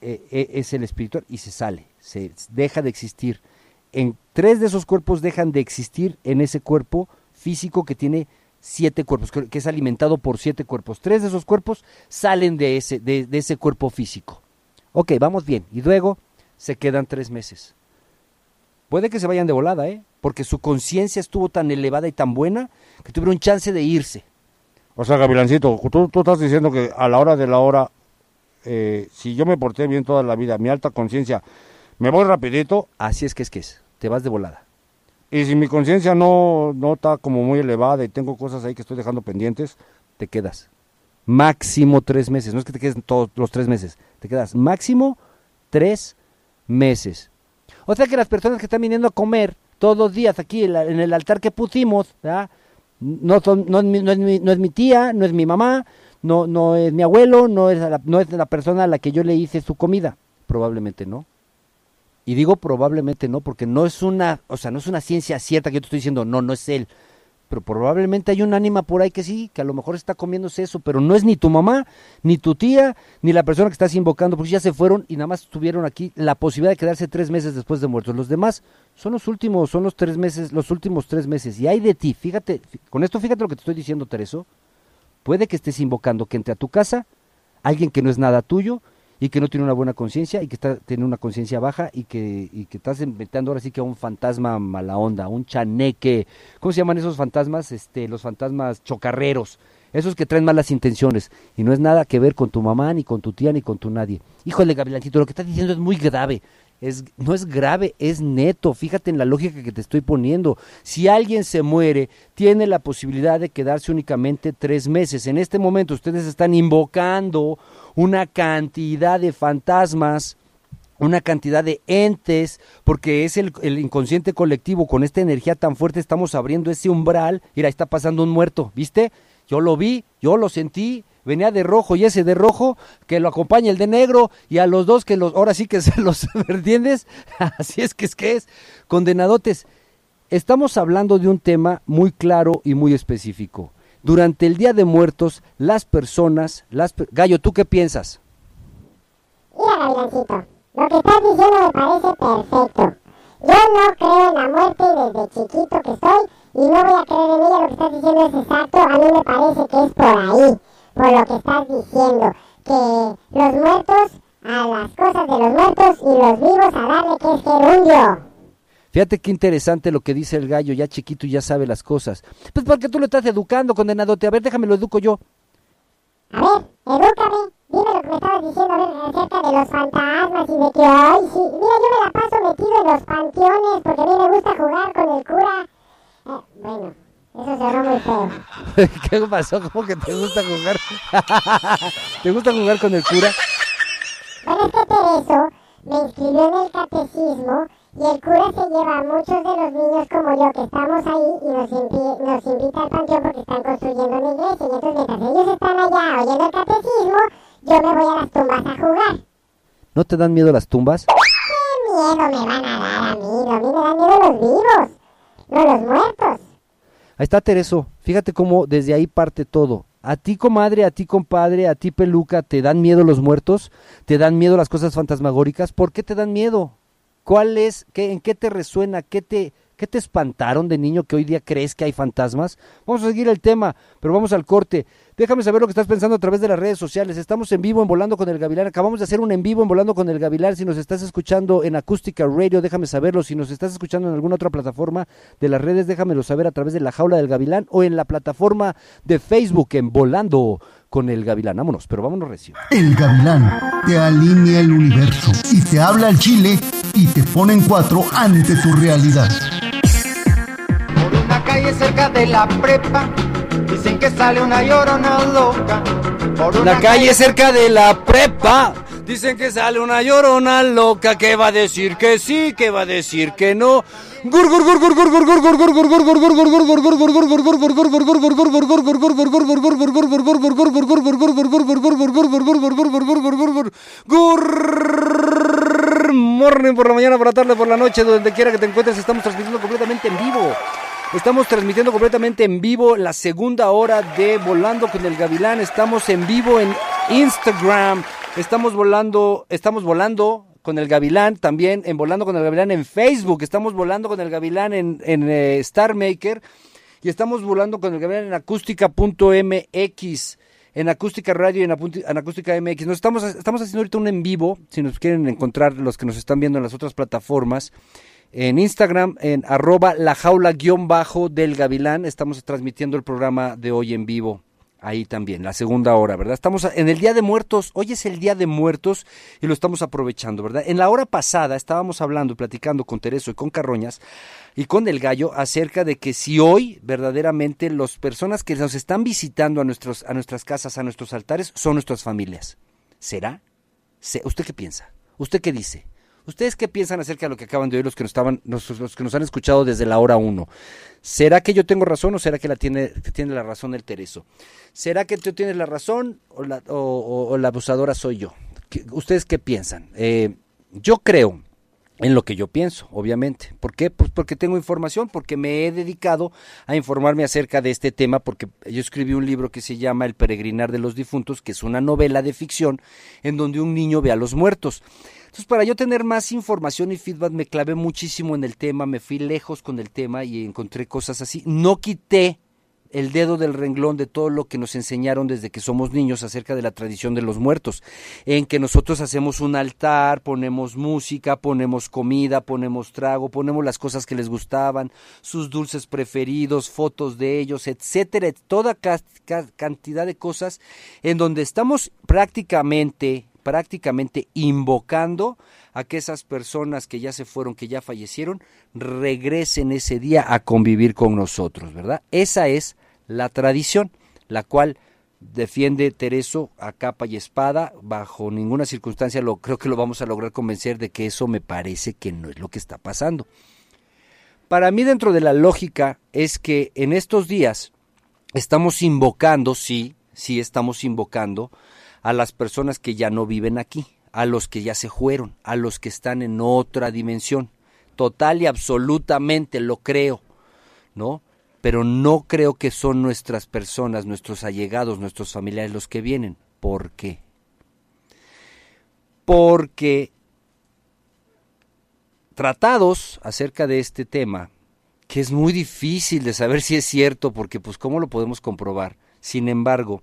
eh, eh, es el espiritual y se sale, se deja de existir. En tres de esos cuerpos dejan de existir en ese cuerpo físico que tiene siete cuerpos, que, es alimentado por siete cuerpos. Tres de esos cuerpos salen de ese, de, de ese cuerpo físico. Ok, vamos bien. Y luego se quedan tres meses. Puede que se vayan de volada, ¿eh? Porque su conciencia estuvo tan elevada y tan buena que tuvieron chance de irse. O sea, Gavilancito, tú, tú estás diciendo que a la hora de la hora, eh, si yo me porté bien toda la vida, mi alta conciencia, me voy rapidito, Así es que es que es. Te vas de volada. Y si mi conciencia no, no está como muy elevada y tengo cosas ahí que estoy dejando pendientes, te quedas. Máximo tres meses. No es que te quedes todos los tres meses. Te quedas máximo tres meses. O sea que las personas que están viniendo a comer todos los días aquí en, el altar que pusimos. No, son, no, es mi, no, es mi, no es mi tía, no es mi mamá, no, no es mi abuelo, no es, la, no es la persona a la que yo le hice su comida. Probablemente no. Y digo probablemente no, porque no es una, o sea, no es una ciencia cierta que yo te estoy diciendo, no, no es él. Pero probablemente hay un ánima por ahí que sí, que a lo mejor está comiéndose eso, pero no es ni tu mamá, ni tu tía, ni la persona que estás invocando, porque ya se fueron y nada más tuvieron aquí la posibilidad de quedarse tres meses después de muertos. Los demás son los últimos, son los tres meses, los últimos tres meses. Y hay de ti, fíjate, fí- con esto fíjate lo que te estoy diciendo, Tereso. Puede que estés invocando que entre a tu casa alguien que no es nada tuyo y que no tiene una buena conciencia y que está tiene una conciencia baja y que, que estás inventando ahora sí que a un fantasma mala onda, un chaneque. ¿Cómo se llaman esos fantasmas? Este, los fantasmas chocarreros. Esos que traen malas intenciones y no es nada que ver con tu mamá, ni con tu tía, ni con tu nadie. Híjole, Gavilancito, lo que estás diciendo es muy grave es, no es grave, es neto. Fíjate en la lógica que te estoy poniendo. Si alguien se muere, tiene la posibilidad de quedarse únicamente tres meses. En este momento ustedes están invocando una cantidad de fantasmas una cantidad de entes, porque es el, el, inconsciente colectivo, con esta energía tan fuerte estamos abriendo ese umbral, mira, está pasando un muerto, ¿viste? Yo lo vi, yo lo sentí, venía de rojo y ese de rojo que lo acompaña el de negro y a los dos que los ahora sí que se los entiendes así es que es que es. Condenadotes estamos hablando de un tema muy claro y muy específico. Durante el Día de Muertos las personas las gallo tú qué piensas mira Gabrielcito, lo que estás diciendo me parece perfecto. Yo no creo en la muerte desde chiquito que soy y no voy a creer en ella. Lo que estás diciendo es exacto. A mí me parece que es por ahí por lo que estás diciendo, que los muertos a las cosas de los muertos y los vivos a darle que es gerundio. Fíjate qué interesante lo que dice el gallo, ya chiquito y ya sabe las cosas. Pues porque tú lo estás educando, condenadote. A ver, déjame lo educo yo. A ver, edúcame. Dime lo que me estabas diciendo acerca de los fantasmas y de que, ay, sí. Mira, yo me la paso metido en los panteones porque a mí me gusta jugar con el cura. Eh, bueno. Eso sonó muy feo. ¿Qué pasó? ¿Cómo que te gusta jugar? ¿Te gusta jugar con el cura? Bueno, es que Tereso me inscribió en el catecismo y el cura se lleva a muchos de los niños como yo que estamos ahí y nos, nos invita al panteón porque están construyendo una iglesia. Y entonces mientras ellos están allá oyendo el catecismo, yo me voy a las tumbas a jugar. ¿No te dan miedo las tumbas? ¿Qué miedo me van a dar a mí? A mí me dan miedo los vivos, no los muertos. Ahí está Tereso, fíjate cómo desde ahí parte todo. A ti, comadre, a ti, compadre, a ti, peluca, ¿te dan miedo los muertos? ¿Te dan miedo las cosas fantasmagóricas? ¿Por qué te dan miedo? ¿Cuál es, qué, en qué te resuena, qué te, ¿Qué te espantaron de niño que hoy día crees que hay fantasmas? Vamos a seguir el tema, pero vamos al corte. Déjame saber lo que estás pensando a través de las redes sociales. Estamos en vivo en Volando con el Gavilar. Acabamos de hacer un en vivo en Volando con el Gavilar. Si nos estás escuchando en Acústica Radio, déjame saberlo. Si nos estás escuchando en alguna otra plataforma de las redes, déjamelo saber a través de la jaula del Gavilán o en la plataforma de Facebook en Volando con el Gavilán. Vámonos, pero vámonos recién. El Gavilán te alinea el universo y te habla al chile y te pone en cuatro ante tu realidad calle cerca de la prepa, dicen que sale una llorona loca. La calle cerca de la prepa. Dicen que sale una llorona loca que va a decir que sí, que va a decir que no. Morning por la mañana, por la tarde, por la noche, donde quiera que te encuentres, estamos transmitiendo completamente en vivo. Estamos transmitiendo completamente en vivo la segunda hora de Volando con el Gavilán. Estamos en vivo en Instagram. Estamos volando, estamos volando con el Gavilán también en Volando con el Gavilán en Facebook. Estamos volando con el Gavilán en, en eh, Star Maker. Y estamos volando con el Gavilán en acústica.mx. En Acústica Radio y en, en Acústica MX. Nos estamos, estamos haciendo ahorita un en vivo. Si nos quieren encontrar los que nos están viendo en las otras plataformas. En Instagram, en arroba la jaula guion bajo del gavilán, estamos transmitiendo el programa de hoy en vivo. Ahí también, la segunda hora, ¿verdad? Estamos en el Día de Muertos, hoy es el Día de Muertos y lo estamos aprovechando, ¿verdad? En la hora pasada estábamos hablando platicando con Tereso y con Carroñas y con el gallo acerca de que si hoy verdaderamente las personas que nos están visitando a, nuestros, a nuestras casas, a nuestros altares, son nuestras familias. ¿Será? Se- ¿Usted qué piensa? ¿Usted qué dice? ¿Ustedes qué piensan acerca de lo que acaban de oír los que nos estaban, los, los que nos han escuchado desde la hora uno? ¿Será que yo tengo razón o será que la tiene, tiene la razón el Tereso? ¿Será que tú tienes la razón o la, abusadora soy yo? ¿Qué- ¿Ustedes qué piensan? Eh, yo creo en lo que yo pienso, obviamente. ¿Por qué? Pues porque tengo información, porque me he dedicado a informarme acerca de este tema, porque yo escribí un libro que se llama El peregrinar de los difuntos, que es una novela de ficción en donde un niño ve a los muertos. Entonces, para yo tener más información y feedback, me clavé muchísimo en el tema, me fui lejos con el tema y encontré cosas así. No quité el dedo del renglón de todo lo que nos enseñaron desde que somos niños acerca de la tradición de los muertos, en que nosotros hacemos un altar, ponemos música, ponemos comida, ponemos trago, ponemos las cosas que les gustaban, sus dulces preferidos, fotos de ellos, etcétera, toda ca- ca- cantidad de cosas en donde estamos prácticamente prácticamente invocando a que esas personas que ya se fueron, que ya fallecieron, regresen ese día a convivir con nosotros, ¿verdad? Esa es la tradición, la cual defiende Tereso a capa y espada, bajo ninguna circunstancia lo creo que lo vamos a lograr convencer de que eso me parece que no es lo que está pasando. Para mí dentro de la lógica es que en estos días estamos invocando, sí, sí estamos invocando a las personas que ya no viven aquí, a los que ya se fueron, a los que están en otra dimensión. Total y absolutamente lo creo, ¿no? Pero no creo que son nuestras personas, nuestros allegados, nuestros familiares los que vienen. ¿Por qué? Porque tratados acerca de este tema, que es muy difícil de saber si es cierto, porque pues cómo lo podemos comprobar. Sin embargo,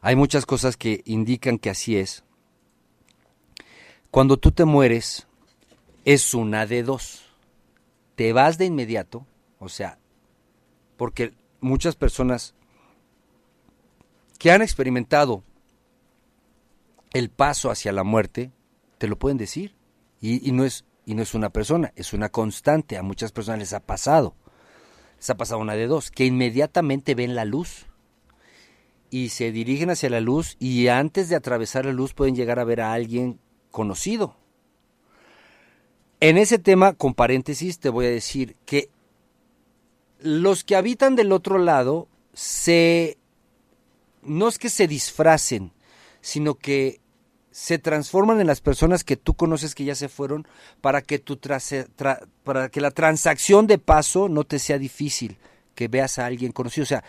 hay muchas cosas que indican que así es. Cuando tú te mueres, es una de dos. Te vas de inmediato, o sea, porque muchas personas que han experimentado el paso hacia la muerte, te lo pueden decir. Y, no es, y no es una persona, es una constante. A muchas personas les ha pasado. Les ha pasado una de dos, que inmediatamente ven la luz y se dirigen hacia la luz y antes de atravesar la luz pueden llegar a ver a alguien conocido. En ese tema, con paréntesis, te voy a decir que los que habitan del otro lado se no es que se disfracen, sino que se transforman en las personas que tú conoces que ya se fueron para que tu para que la transacción de paso no te sea difícil, que veas a alguien conocido, o sea,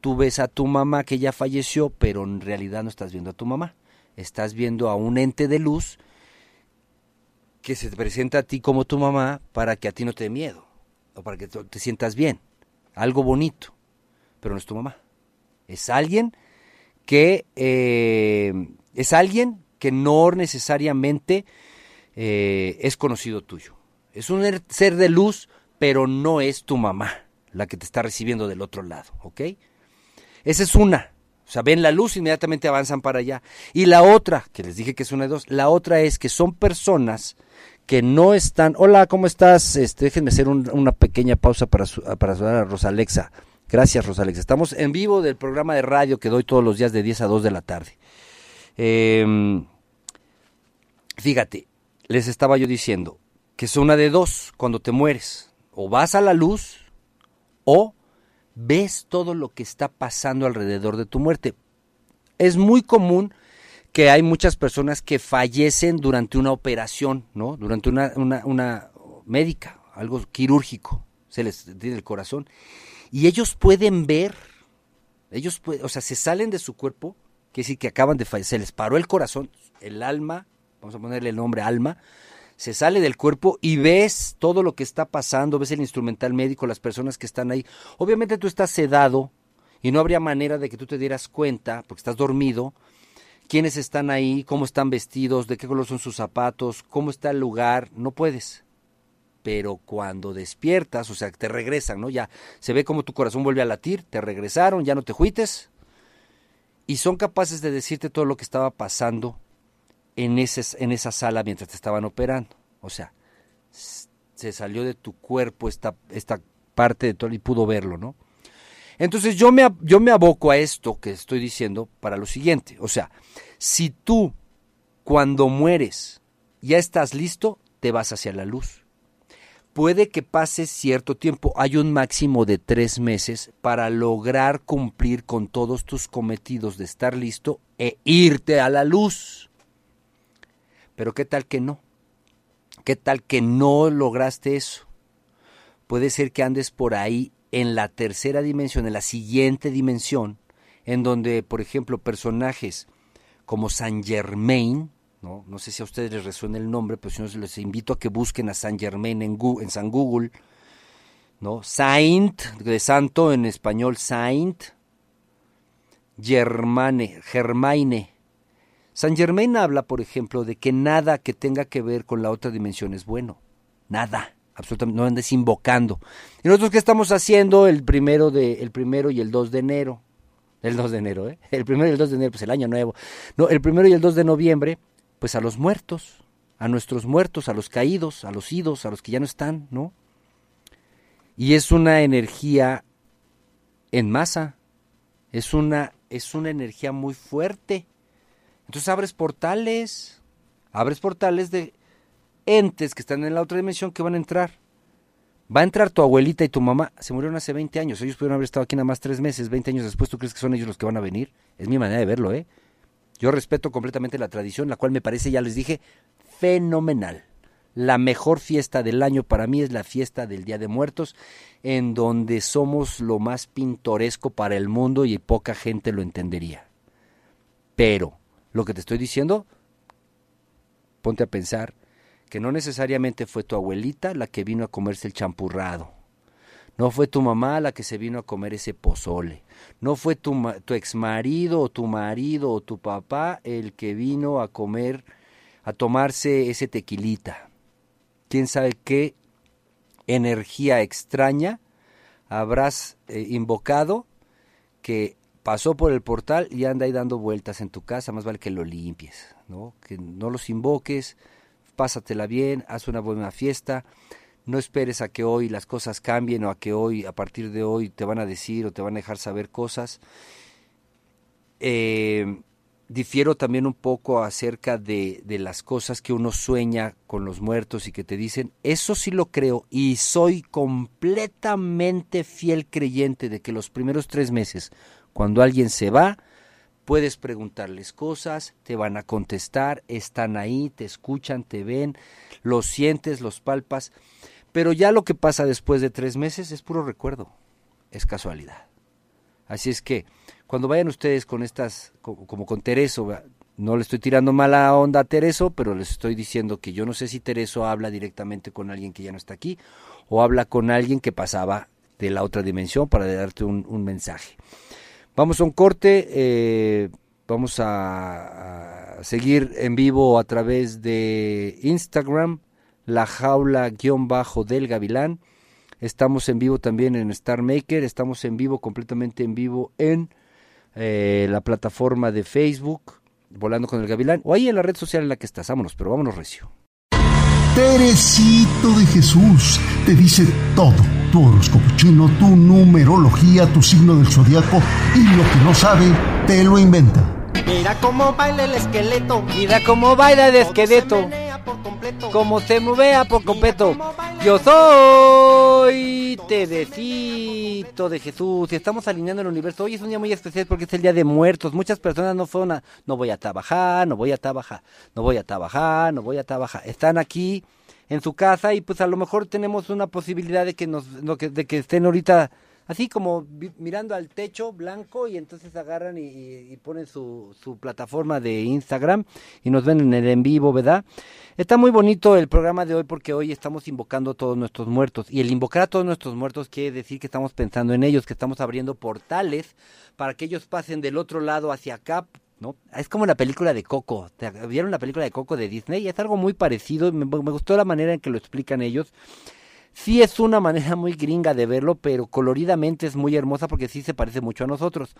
tú ves a tu mamá que ya falleció, pero en realidad no estás viendo a tu mamá, estás viendo a un ente de luz que se te presenta a ti como tu mamá para que a ti no te dé miedo o para que te sientas bien, algo bonito, pero no es tu mamá, es alguien que eh, es alguien que no necesariamente eh, es conocido tuyo. Es un er- ser de luz, pero no es tu mamá la que te está recibiendo del otro lado, ¿ok? Esa es una. O sea, ven la luz, inmediatamente avanzan para allá. Y la otra, que les dije que es una de dos, la otra es que son personas que no están. Hola, ¿cómo estás? Este, déjenme hacer un- una pequeña pausa para, para saludar a Rosalexa. Gracias, Rosalexa. Estamos en vivo del programa de radio que doy todos los días de 10 a 2 de la tarde. Eh, fíjate, les estaba yo diciendo que es una de dos cuando te mueres. O vas a la luz o ves todo lo que está pasando alrededor de tu muerte. Es muy común que hay muchas personas que fallecen durante una operación, ¿no? Durante una, una, una médica, algo quirúrgico, se les tiene el corazón. Y ellos pueden ver, ellos pueden, o sea, se salen de su cuerpo, que decir que acaban de fallecer, se les paró el corazón, el alma, vamos a ponerle el nombre alma, se sale del cuerpo y ves todo lo que está pasando, ves el instrumental médico, las personas que están ahí. Obviamente tú estás sedado y no habría manera de que tú te dieras cuenta, porque estás dormido, quiénes están ahí, cómo están vestidos, de qué color son sus zapatos, cómo está el lugar, no puedes. Pero cuando despiertas, o sea, te regresan, ¿no? Ya se ve como tu corazón vuelve a latir, te regresaron, ya no te juites. Y son capaces de decirte todo lo que estaba pasando en, ese, en esa sala mientras te estaban operando. O sea, se salió de tu cuerpo esta, esta parte de todo y pudo verlo, ¿no? Entonces yo me, yo me aboco a esto que estoy diciendo para lo siguiente. O sea, si tú cuando mueres ya estás listo, te vas hacia la luz. Puede que pase cierto tiempo, hay un máximo de tres meses para lograr cumplir con todos tus cometidos de estar listo e irte a la luz. Pero ¿qué tal que no? ¿Qué tal que no lograste eso? Puede ser que andes por ahí en la tercera dimensión, en la siguiente dimensión, en donde, por ejemplo, personajes como Saint Germain, ¿no? sé si a ustedes les resuena el nombre, pero si no, les invito a que busquen a Saint Germain en, Gu- en San Google ¿no? Saint, de santo en español, Saint. Germane, Germaine. San Germain habla, por ejemplo, de que nada que tenga que ver con la otra dimensión es bueno. Nada, absolutamente, no andes invocando. ¿Y nosotros qué estamos haciendo el primero, de, el primero y el 2 de enero? El 2 de enero, ¿eh? El primero y el 2 de enero, pues el año nuevo. No, el primero y el 2 de noviembre, pues a los muertos, a nuestros muertos, a los caídos, a los idos, a los que ya no están, ¿no? Y es una energía en masa, es una, es una energía muy fuerte. Entonces abres portales, abres portales de entes que están en la otra dimensión que van a entrar. Va a entrar tu abuelita y tu mamá, se murieron hace 20 años, ellos pudieron haber estado aquí nada más tres meses, 20 años después, ¿tú crees que son ellos los que van a venir? Es mi manera de verlo, ¿eh? Yo respeto completamente la tradición, la cual me parece, ya les dije, fenomenal. La mejor fiesta del año para mí es la fiesta del Día de Muertos, en donde somos lo más pintoresco para el mundo y poca gente lo entendería. Pero lo que te estoy diciendo, ponte a pensar que no necesariamente fue tu abuelita la que vino a comerse el champurrado. No fue tu mamá la que se vino a comer ese pozole. No fue tu, ma- tu exmarido o tu marido o tu papá el que vino a comer, a tomarse ese tequilita. Quién sabe qué energía extraña habrás eh, invocado que pasó por el portal y anda ahí dando vueltas en tu casa, más vale que lo limpies, ¿no? Que no los invoques, pásatela bien, haz una buena fiesta, no esperes a que hoy las cosas cambien o a que hoy, a partir de hoy, te van a decir o te van a dejar saber cosas. Eh, difiero también un poco acerca de, de las cosas que uno sueña con los muertos y que te dicen, eso sí lo creo y soy completamente fiel creyente de que los primeros tres meses, cuando alguien se va, puedes preguntarles cosas, te van a contestar, están ahí, te escuchan, te ven, los sientes, los palpas, pero ya lo que pasa después de tres meses es puro recuerdo, es casualidad. Así es que cuando vayan ustedes con estas, co- como con Tereso, no le estoy tirando mala onda a Tereso, pero les estoy diciendo que yo no sé si Tereso habla directamente con alguien que ya no está aquí o habla con alguien que pasaba de la otra dimensión para darte un, un mensaje. Vamos a un corte, eh, vamos a, seguir en vivo a través de Instagram, la jaula guion bajo del gavilán. Estamos en vivo también en Star Maker, estamos en vivo, completamente en vivo en eh, la plataforma de Facebook, Volando con el Gavilán, o ahí en la red social en la que estás. Vámonos, pero vámonos recio. Teresito de Jesús te dice todo. Tu horóscopo chino, tu numerología, tu signo del zodiaco y lo que no sabe, te lo inventa. Mira cómo baila el esqueleto. Mira cómo baila el esqueleto, por completo. cómo se movea por completo. Yo soy Teresito de Jesús y estamos alineando el universo. Hoy es un día muy especial porque es el Día de Muertos. Muchas personas no fueron a, no voy a trabajar, no voy a trabajar, no voy a trabajar, no voy a trabajar. Están aquí en su casa y pues a lo mejor tenemos una posibilidad de que nos, de que estén ahorita así como mirando al techo blanco y entonces agarran y, ponen su, su plataforma de Instagram y nos ven en el en vivo, ¿verdad? Está muy bonito el programa de hoy porque hoy estamos invocando a todos nuestros muertos y el invocar a todos nuestros muertos quiere decir que estamos pensando en ellos, que estamos abriendo portales para que ellos pasen del otro lado hacia acá. ¿No? Es como la película de Coco. ¿Te- ¿Vieron la película de Coco de Disney? Es algo muy parecido. Me, me gustó la manera en que lo explican ellos. Sí es una manera muy gringa de verlo, pero coloridamente es muy hermosa porque sí se parece mucho a nosotros.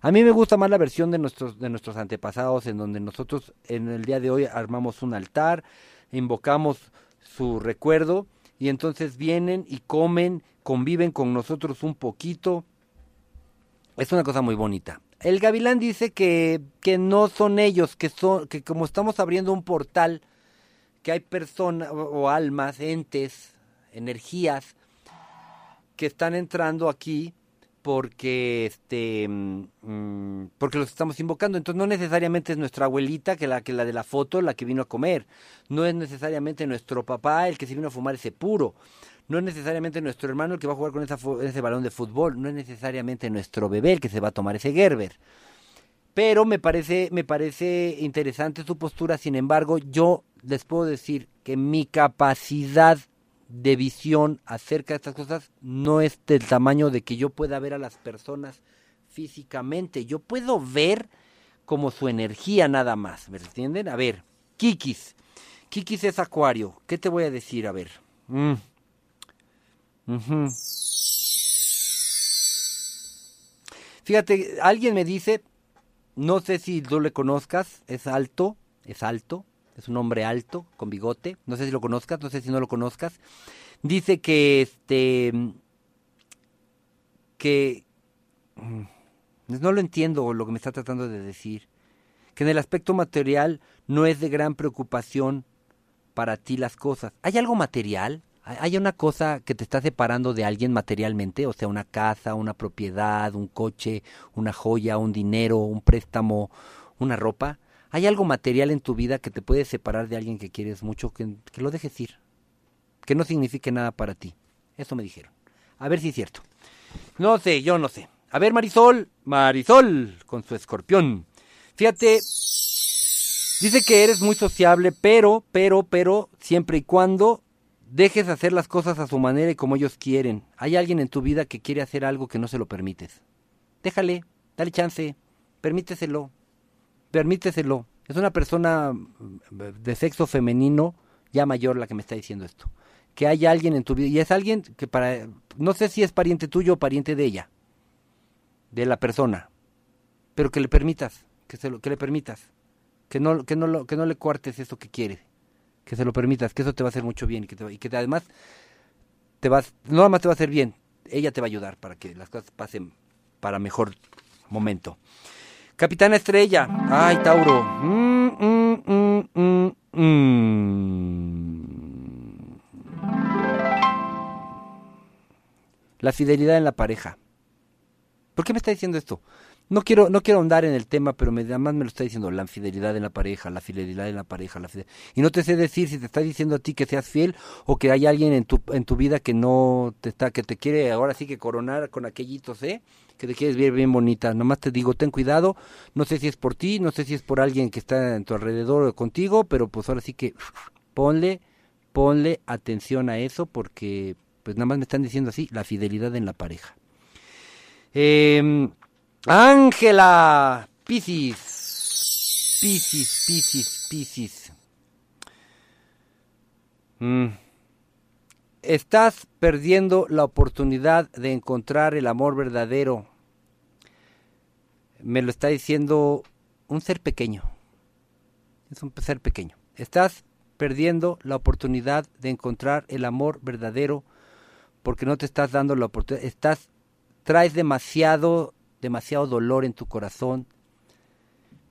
A mí me gusta más la versión de nuestros, de nuestros antepasados, en donde nosotros en el día de hoy armamos un altar, invocamos su recuerdo y entonces vienen y comen, conviven con nosotros un poquito. Es una cosa muy bonita. El gavilán dice que, que no son ellos, que son, que como estamos abriendo un portal, que hay personas o, almas, entes, energías que están entrando aquí porque este mm, porque los estamos invocando. Entonces no necesariamente es nuestra abuelita que la que la de la foto la que vino a comer. No es necesariamente nuestro papá el que se vino a fumar ese puro. No es necesariamente nuestro hermano el que va a jugar con ese balón de fútbol. No es necesariamente nuestro bebé el que se va a tomar ese Gerber. Pero me parece me parece interesante su postura. Sin embargo yo les puedo decir que mi capacidad de visión acerca de estas cosas no es del tamaño de que yo pueda ver a las personas físicamente. Yo puedo ver como su energía nada más, ¿me entienden? A ver, Kikis. Kikis es acuario. ¿Qué te voy a decir? A ver. Mm. Fíjate, alguien me dice, no sé si tú le conozcas, es alto, es alto, es un hombre alto, con bigote, no sé si lo conozcas, no sé si no lo conozcas. Dice que este que mm, no lo entiendo lo que me está tratando de decir. Que en el aspecto material no es de gran preocupación para ti las cosas. ¿Hay algo material? ¿Hay hay una cosa que te está separando de alguien materialmente? O sea, una casa, una propiedad, un coche, una joya, un dinero, un préstamo, una ropa. ¿Hay algo material en tu vida que te puede separar de alguien que quieres mucho? Que, que lo dejes ir. Que no signifique nada para ti. Eso me dijeron. A ver si es cierto. No sé, yo no sé. A ver, Marisol, Marisol, con su escorpión. Fíjate, dice que eres muy sociable, pero, pero, pero, siempre y cuando dejes hacer las cosas a su manera y como ellos quieren. Hay alguien en tu vida que quiere hacer algo que no se lo permites. Déjale, dale chance, permíteselo, permíteselo. Es una persona mm, de sexo femenino ya mayor la que me está diciendo esto. Que hay alguien en tu vida, y es alguien que para, no sé si es pariente tuyo o pariente de ella, de la persona, pero que le permitas, que, se lo, que le permitas, que no, que, no lo, que no le cuartes eso que quiere, que se lo permitas, que eso te va a hacer mucho bien y que, te y que además te vas, no nada más te va a hacer bien, ella te va a ayudar para que las cosas pasen para mejor momento. Capitana Estrella, ay Tauro. La fidelidad en la pareja. ¿Por qué me está diciendo esto? No quiero, no quiero ahondar en el tema, pero me, además me lo está diciendo la fidelidad en la pareja, la fidelidad en la pareja, la fide- y no te sé decir si te está diciendo a ti que seas fiel o que hay alguien en tu, en tu vida que no te está, que te quiere ahora sí que coronar con aquellitos, ¿eh? Que te quieres bien bonita. Nomás te digo, ten cuidado, no sé si es por ti, no sé si es por alguien que está en tu alrededor o contigo, pero pues ahora sí que ponle, ponle atención a eso porque pues nada más me están diciendo así, la fidelidad en la pareja. Eh, Ángela, Piscis, Piscis, Piscis, Piscis. Mm. Estás perdiendo la oportunidad de encontrar el amor verdadero. Me lo está diciendo un ser pequeño. Es un ser pequeño. Estás perdiendo la oportunidad de encontrar el amor verdadero porque no te estás dando la oportunidad. Estás traes demasiado demasiado dolor en tu corazón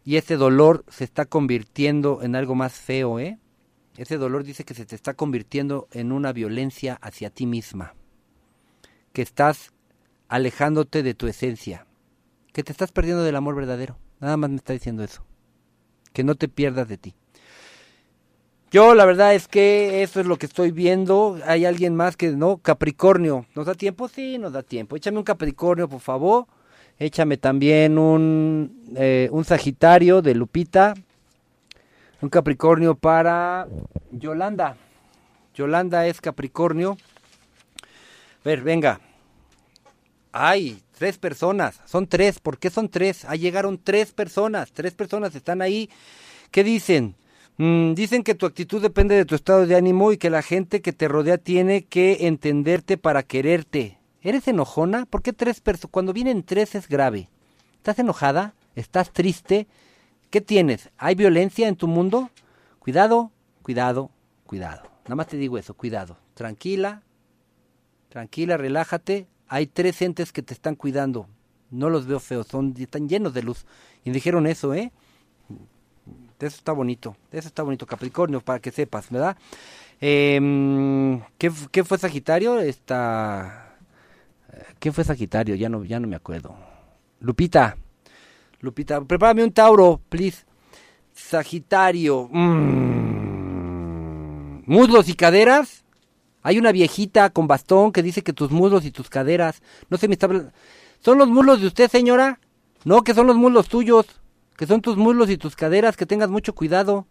y ese dolor se está convirtiendo en algo más feo, ¿eh? Ese dolor dice que se te está convirtiendo en una violencia hacia ti misma, que estás alejándote de tu esencia, que te estás perdiendo del amor verdadero. Nada más me está diciendo eso. Que no te pierdas de ti. Yo la verdad es que eso es lo que estoy viendo. Hay alguien más que no, Capricornio. ¿Nos da tiempo? Sí, nos da tiempo. Échame un Capricornio, por favor. Échame también un, eh, un Sagitario de Lupita. Un Capricornio para Yolanda. Yolanda es Capricornio. A ver, venga. Ay, tres personas. Son tres. ¿Por qué son tres? Ahí llegaron tres personas. Tres personas están ahí. ¿Qué dicen? Mm, dicen que tu actitud depende de tu estado de ánimo y que la gente que te rodea tiene que entenderte para quererte. ¿Eres enojona? ¿Por qué tres personas? Cuando vienen tres es grave. ¿Estás enojada? ¿Estás triste? ¿Qué tienes? ¿Hay violencia en tu mundo? Cuidado, cuidado, cuidado. Nada más te digo eso, cuidado. Tranquila, tranquila, relájate. Hay tres entes que te están cuidando. No los veo feos, son, están llenos de luz. Y dijeron eso, ¿eh? Eso está bonito, eso está bonito, Capricornio, para que sepas, ¿verdad? Eh, ¿qué, ¿Qué fue Sagitario? Esta... ¿Qué fue Sagitario? Ya no, ya no me acuerdo. Lupita, Lupita, prepárame un Tauro, please. Sagitario. Mm. Muslos y caderas. Hay una viejita con bastón que dice que tus muslos y tus caderas. No se me está. ¿Son los muslos de usted, señora? No, que son los muslos tuyos. Que son tus muslos y tus caderas. Que tengas mucho cuidado.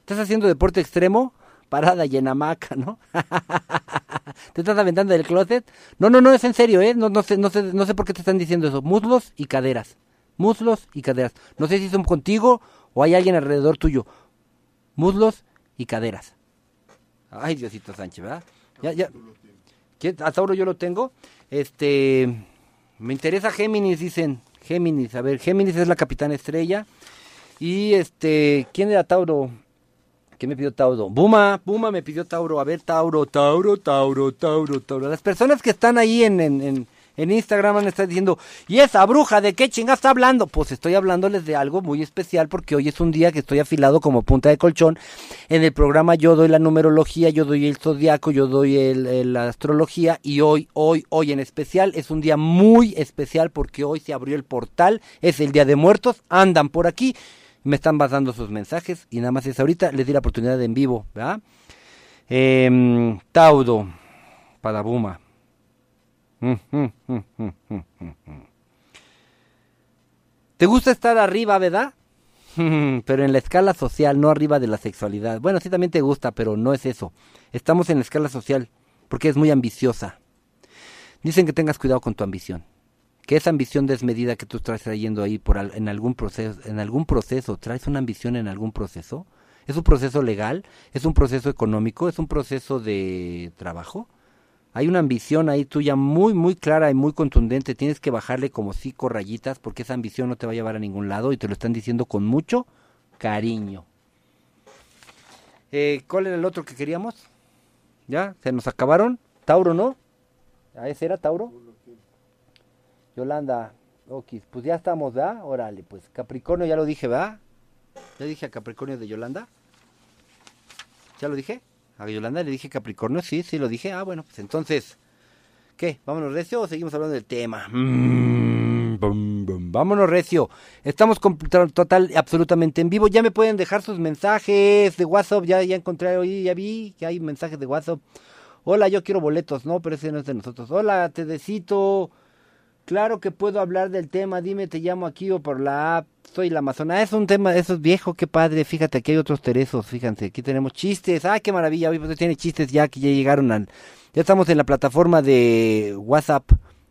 ¿Estás haciendo deporte extremo? parada y en hamaca, ¿no? ¿Te estás aventando del closet? No, no, no, es en serio, ¿eh? No, no, sé, no, sé, no sé por qué te están diciendo eso. Muslos y caderas. Muslos y caderas. No sé si son contigo o hay alguien alrededor tuyo. Muslos y caderas. Ay, Diosito Sánchez, ¿verdad? Ya, ya. ¿A Tauro yo lo tengo? Este. Me interesa Géminis, dicen. Géminis, a ver, Géminis es la capitana estrella. Y este. ¿Quién era Tauro? ¿Qué me pidió Tauro? Buma, Buma me pidió Tauro. A ver, Tauro, Tauro, Tauro, Tauro, Tauro. Las personas que están ahí en, en Instagram a estar diciendo, ¿y esa bruja de qué chingas está hablando? Pues estoy hablándoles de algo muy especial porque hoy es un día que estoy afilado como punta de colchón. En el programa yo doy la numerología, yo doy el zodiaco, yo doy el, la astrología y hoy, hoy, hoy en especial es un día muy especial porque hoy se abrió el portal, es el Día de Muertos, andan por aquí, me están pasando sus mensajes y nada más es ahorita, les di la oportunidad de en vivo, ¿verdad? Em, Taudo, Padabuma. Mm, mm, mm, mm, mm, mm, mm. ¿Te gusta estar arriba, verdad? pero en la escala social, no arriba de la sexualidad. Bueno, sí también te gusta, pero no es eso. Estamos en la escala social porque es muy ambiciosa. Dicen que tengas cuidado con tu ambición. Que esa ambición desmedida que tú estás trayendo ahí por en algún proceso, en algún proceso, traes una ambición en algún proceso. Es un proceso legal, es un proceso económico, es un proceso de trabajo. Hay una ambición ahí tuya muy, muy clara y muy contundente. Tienes que bajarle como cinco rayitas porque esa ambición no te va a llevar a ningún lado y te lo están diciendo con mucho cariño. Eh, ¿Cuál era el otro que queríamos? ¿Ya? ¿Se nos acabaron? ¿Tauro no? ¿A ese era Tauro? Yolanda, Okis, pues ya estamos, ¿verdad? Órale, pues Capricornio ya lo dije, ¿verdad? Ya dije a Capricornio de Yolanda. ¿Ya lo dije? A Yolanda le dije Capricornio, sí, sí lo dije. Ah, bueno, pues entonces, ¿qué? ¿Vámonos recio o seguimos hablando del tema? Mm. Vámonos recio. Estamos total, absolutamente en vivo. Ya me pueden dejar sus mensajes de WhatsApp. Ya, ya encontré hoy, ya vi que hay mensajes de WhatsApp. Hola, yo quiero boletos. No, pero ese no es de nosotros. Hola, Tedecito. Claro que puedo hablar del tema, dime, te llamo aquí o por la app, soy la Amazona. Es un tema, eso es viejo, qué padre, fíjate, aquí hay otros teresos, fíjense, aquí tenemos chistes, ah, qué maravilla, hoy pues tiene chistes ya que ya llegaron al, ya estamos en la plataforma de WhatsApp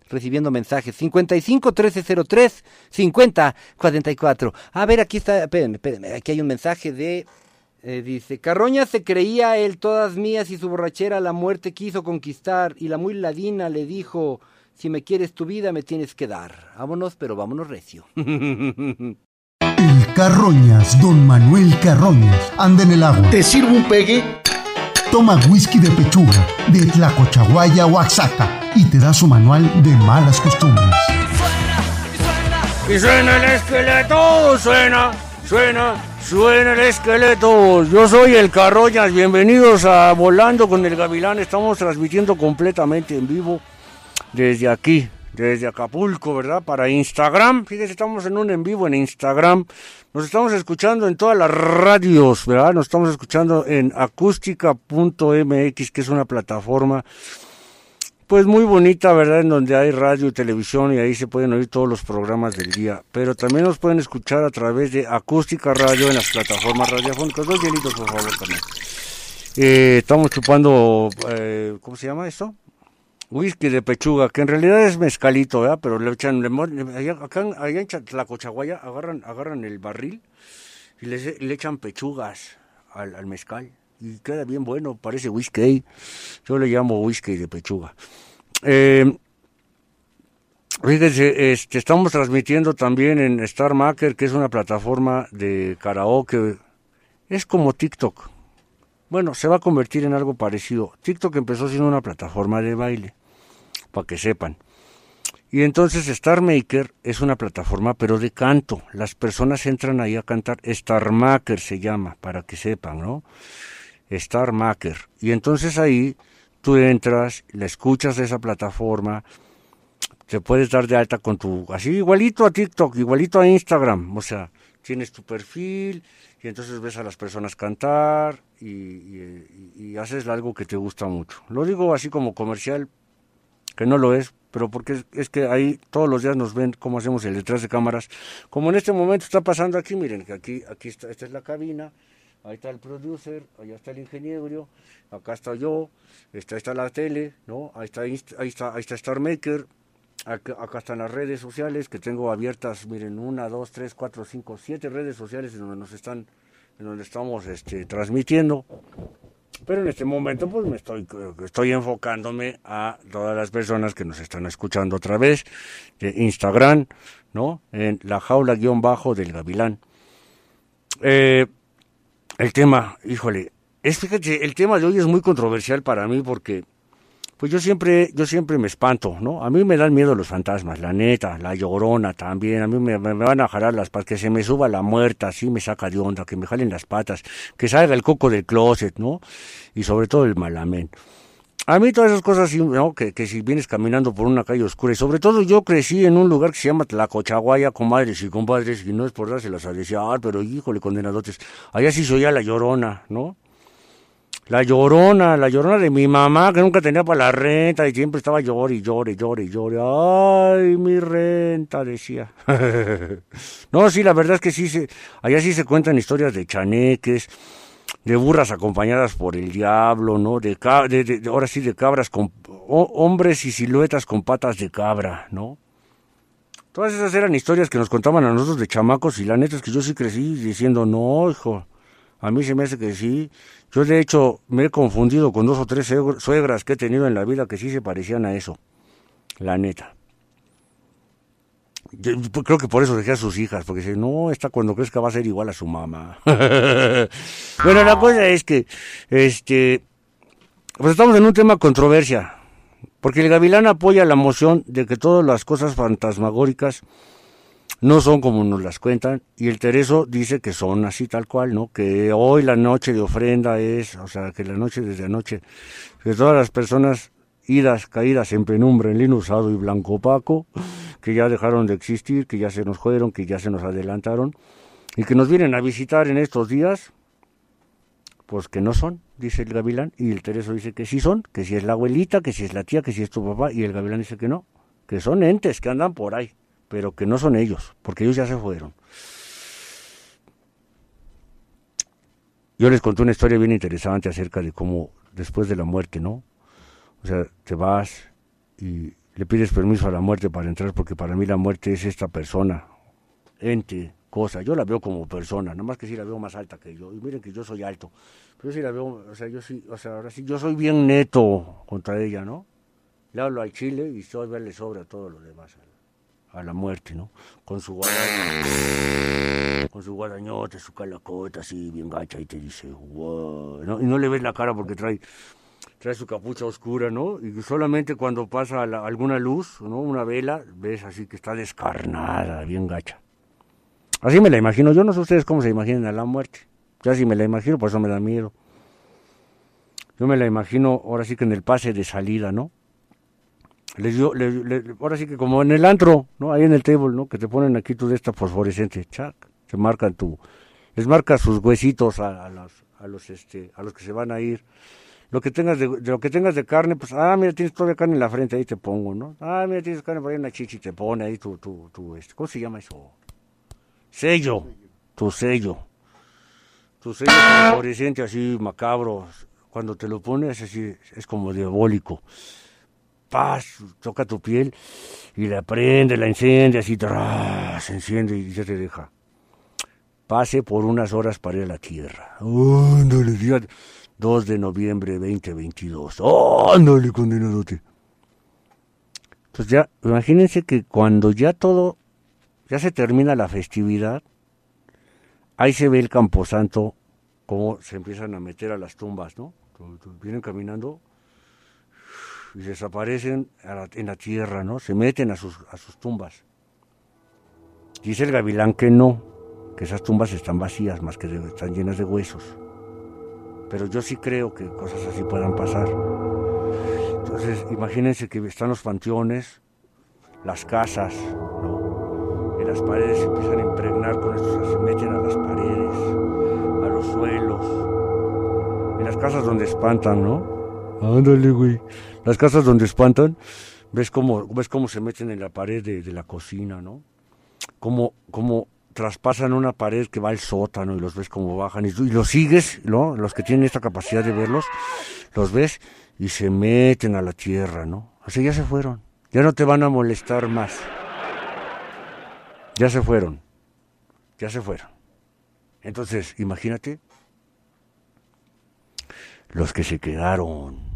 recibiendo mensajes, 55 1303 50 44. A ver, aquí está, espérenme, espérenme, aquí hay un mensaje de, eh, dice, Carroña se creía él todas mías y su borrachera la muerte quiso conquistar y la muy ladina le dijo, si me quieres tu vida me tienes que dar. Vámonos, pero vámonos recio. El Carroñas, don Manuel Carroñas, anda en el agua. ¿Te sirvo un pegue? Toma whisky de pechuga, de Tlacochahuaya, Oaxaca, y te da su manual de malas costumbres. Y suena el esqueleto, suena, suena, suena el esqueleto. Yo soy el Carroñas, bienvenidos a Volando con el Gavilán. Estamos transmitiendo completamente en vivo desde aquí, desde Acapulco, ¿verdad? Para Instagram. Fíjense, estamos en un en vivo en Instagram. Nos estamos escuchando en todas las radios, ¿verdad? Nos estamos escuchando en acústica.mx, que es una plataforma pues muy bonita, ¿verdad? En donde hay radio y televisión y ahí se pueden oír todos los programas del día. Pero también nos pueden escuchar a través de Acústica Radio en las plataformas radiofónicas. Dos hielitos, por favor, también. Eh, estamos chupando, eh, ¿cómo se llama esto? Whisky de pechuga, que en realidad es mezcalito, ¿verdad? Pero le echan, allá, acá, allá en Tlacochahuaya agarran, agarran el barril y le, le echan pechugas al, al mezcal. Y queda bien bueno, parece whisky. Yo le llamo whisky de pechuga. Eh, fíjense, este, estamos transmitiendo también en Star Maker, que es una plataforma de karaoke. Es como TikTok. Bueno, se va a convertir en algo parecido. TikTok empezó siendo una plataforma de baile, para que sepan. Y entonces Star Maker es una plataforma, pero de canto. Las personas entran ahí a cantar. Star Maker se llama, para que sepan, ¿no? Star Maker. Y entonces ahí tú entras, la escuchas de esa plataforma, te puedes dar de alta con tu, así igualito a TikTok, igualito a Instagram, o sea, tienes tu perfil y entonces ves a las personas cantar y, y- y haces algo que te gusta mucho. Lo digo así como comercial, que no lo es, pero porque es, que ahí todos los días nos ven cómo hacemos el detrás de cámaras. Como en este momento está pasando aquí, miren, que aquí, aquí está, esta es la cabina, Ahí está el producer, allá está el ingeniero, acá está yo, está, está la tele, ¿no? Ahí está, ahí está, ahí está Star Maker, acá, acá están las redes sociales que tengo abiertas, miren, una, dos, tres, cuatro, cinco, siete redes sociales en donde nos están, en donde estamos este, transmitiendo. Pero en este momento pues me estoy, estoy enfocándome a todas las personas que nos están escuchando a través de Instagram, ¿no? En la jaula guion bajo del gavilán. Eh, el tema, híjole, es fíjate, el tema de hoy es muy controversial para mí porque pues yo siempre, yo siempre me espanto, ¿no? A mí me dan miedo los fantasmas, la neta, la llorona también, a mí me, van a jalar las patas, que se me suba la muerta, así me saca de onda, que me jalen las patas, que salga el coco del closet, ¿no? Y sobre todo el malamén. A mí todas esas cosas, ¿no? que, que si vienes caminando por una calle oscura, y sobre todo yo crecí en un lugar que se llama Tlacochaguaya, comadres y compadres, y no es por dárselas a desear, pero híjole, condenadotes, allá sí soy ya la llorona, ¿no? La llorona, la llorona de mi mamá, que nunca tenía para la renta y siempre estaba llore y llore, llore llore. Ay, mi renta, decía. no, sí, la verdad es que sí, se, allá sí se cuentan historias de chaneques, de burras acompañadas por el diablo, ¿no? De, de, de- ahora sí, de cabras con ho- hombres y siluetas con patas de cabra, ¿no? Todas esas eran historias que nos contaban a nosotros de chamacos y la neta es que yo sí crecí diciendo, no, hijo, a mí se me hace que sí. Yo de hecho me he confundido con dos o tres suegr- suegras que he tenido en la vida que sí se parecían a eso, la neta. Yo, creo que por eso dejé a sus hijas, porque dice, no, esta cuando crezca va a ser igual a su mamá. bueno, la cosa es que, este, pues estamos en un tema controversia, porque el gavilán apoya la moción de que todas las cosas fantasmagóricas no son como nos las cuentan, y el Tereso dice que son así tal cual, ¿no? Que hoy la noche de ofrenda es, o sea, que la noche desde anoche, que todas las personas idas, caídas en penumbra, en lino usado y blanco opaco, que ya dejaron de existir, que ya se nos fueron, que ya se nos adelantaron, y que nos vienen a visitar en estos días, pues que no son, dice el gavilán, y el Tereso dice que sí son, que si es la abuelita, que si es la tía, que si es tu papá, y el gavilán dice que no, que son entes que andan por ahí, pero que no son ellos, porque ellos ya se fueron. Yo les conté una historia bien interesante acerca de cómo después de la muerte, ¿no? O sea, te vas y le pides permiso a la muerte para entrar, porque para mí la muerte es esta persona, ente, cosa. Yo la veo como persona, nada más que sí la veo más alta que yo. Y miren que yo soy alto, pero yo sí la veo, o sea, yo sí, o sea, ahora sí, yo soy bien neto contra ella, ¿no? Le hablo al chile y todavía le sobra todo lo demás a, la muerte, ¿no? Con su guadaña, con su guadañote, su calacota así bien gacha y te dice, wow, ¿no? Y no le ves la cara porque trae trae su capucha oscura, ¿no? Y solamente cuando pasa alguna luz, ¿no? Una vela, ves así que está descarnada, bien gacha. Así me la imagino. Yo no sé ustedes cómo se imaginan a la muerte. Ya sí me la imagino, por eso me da miedo. Yo me la imagino ahora sí que en el pase de salida, ¿no? Les dio, le- le- ahora sí que como en el antro, ¿no? Ahí en el table, ¿no? Que te ponen aquí tú de esta fosforescente, chac, se marcan tu, les marca sus huesitos a, los, a los, este, a los que se van a ir. Lo que tengas de, lo que tengas de carne, pues, ah, mira, tienes todavía carne en la frente, ahí te pongo, ¿no? Ah, mira, tienes carne por ahí en la chichi, te pone ahí tu, tu, tu, este, ¿cómo se llama eso? Sello, tu sello. Tu sello fluorescente así macabro, cuando te lo pones así, es como diabólico. Paz, toca tu piel y la prende, la enciende, así, ¡tra! se enciende y ya te deja. Pase por unas horas para ir a la tierra. Ándale, día 2 de noviembre 2022. Ándale, condenadote. Pues ya, imagínense que cuando ya todo, ya se termina la festividad, ahí se ve el camposanto, cómo se empiezan a meter a las tumbas, ¿no? Vienen caminando y desaparecen la- en la tierra, ¿no? Se meten a sus, a sus tumbas. Dice el gavilán que no, que esas tumbas están vacías, más que de- están llenas de huesos. Pero yo sí creo que cosas así puedan pasar. Entonces, imagínense que están los panteones, las casas, ¿no? Y las paredes se empiezan a impregnar con esto, se meten a las paredes, a los suelos. En las casas donde espantan, ¿no? Ándale, güey. Las casas donde espantan, ves cómo, ves cómo se meten en la pared de, de la cocina, ¿no? Como, como traspasan una pared que va al sótano y los ves como bajan y, y los sigues, ¿no? Los que tienen esta capacidad de verlos, los ves y se meten a la tierra, ¿no? Así ya se fueron. Ya no te van a molestar más. Ya se fueron. Ya se fueron. Entonces, imagínate los que se quedaron.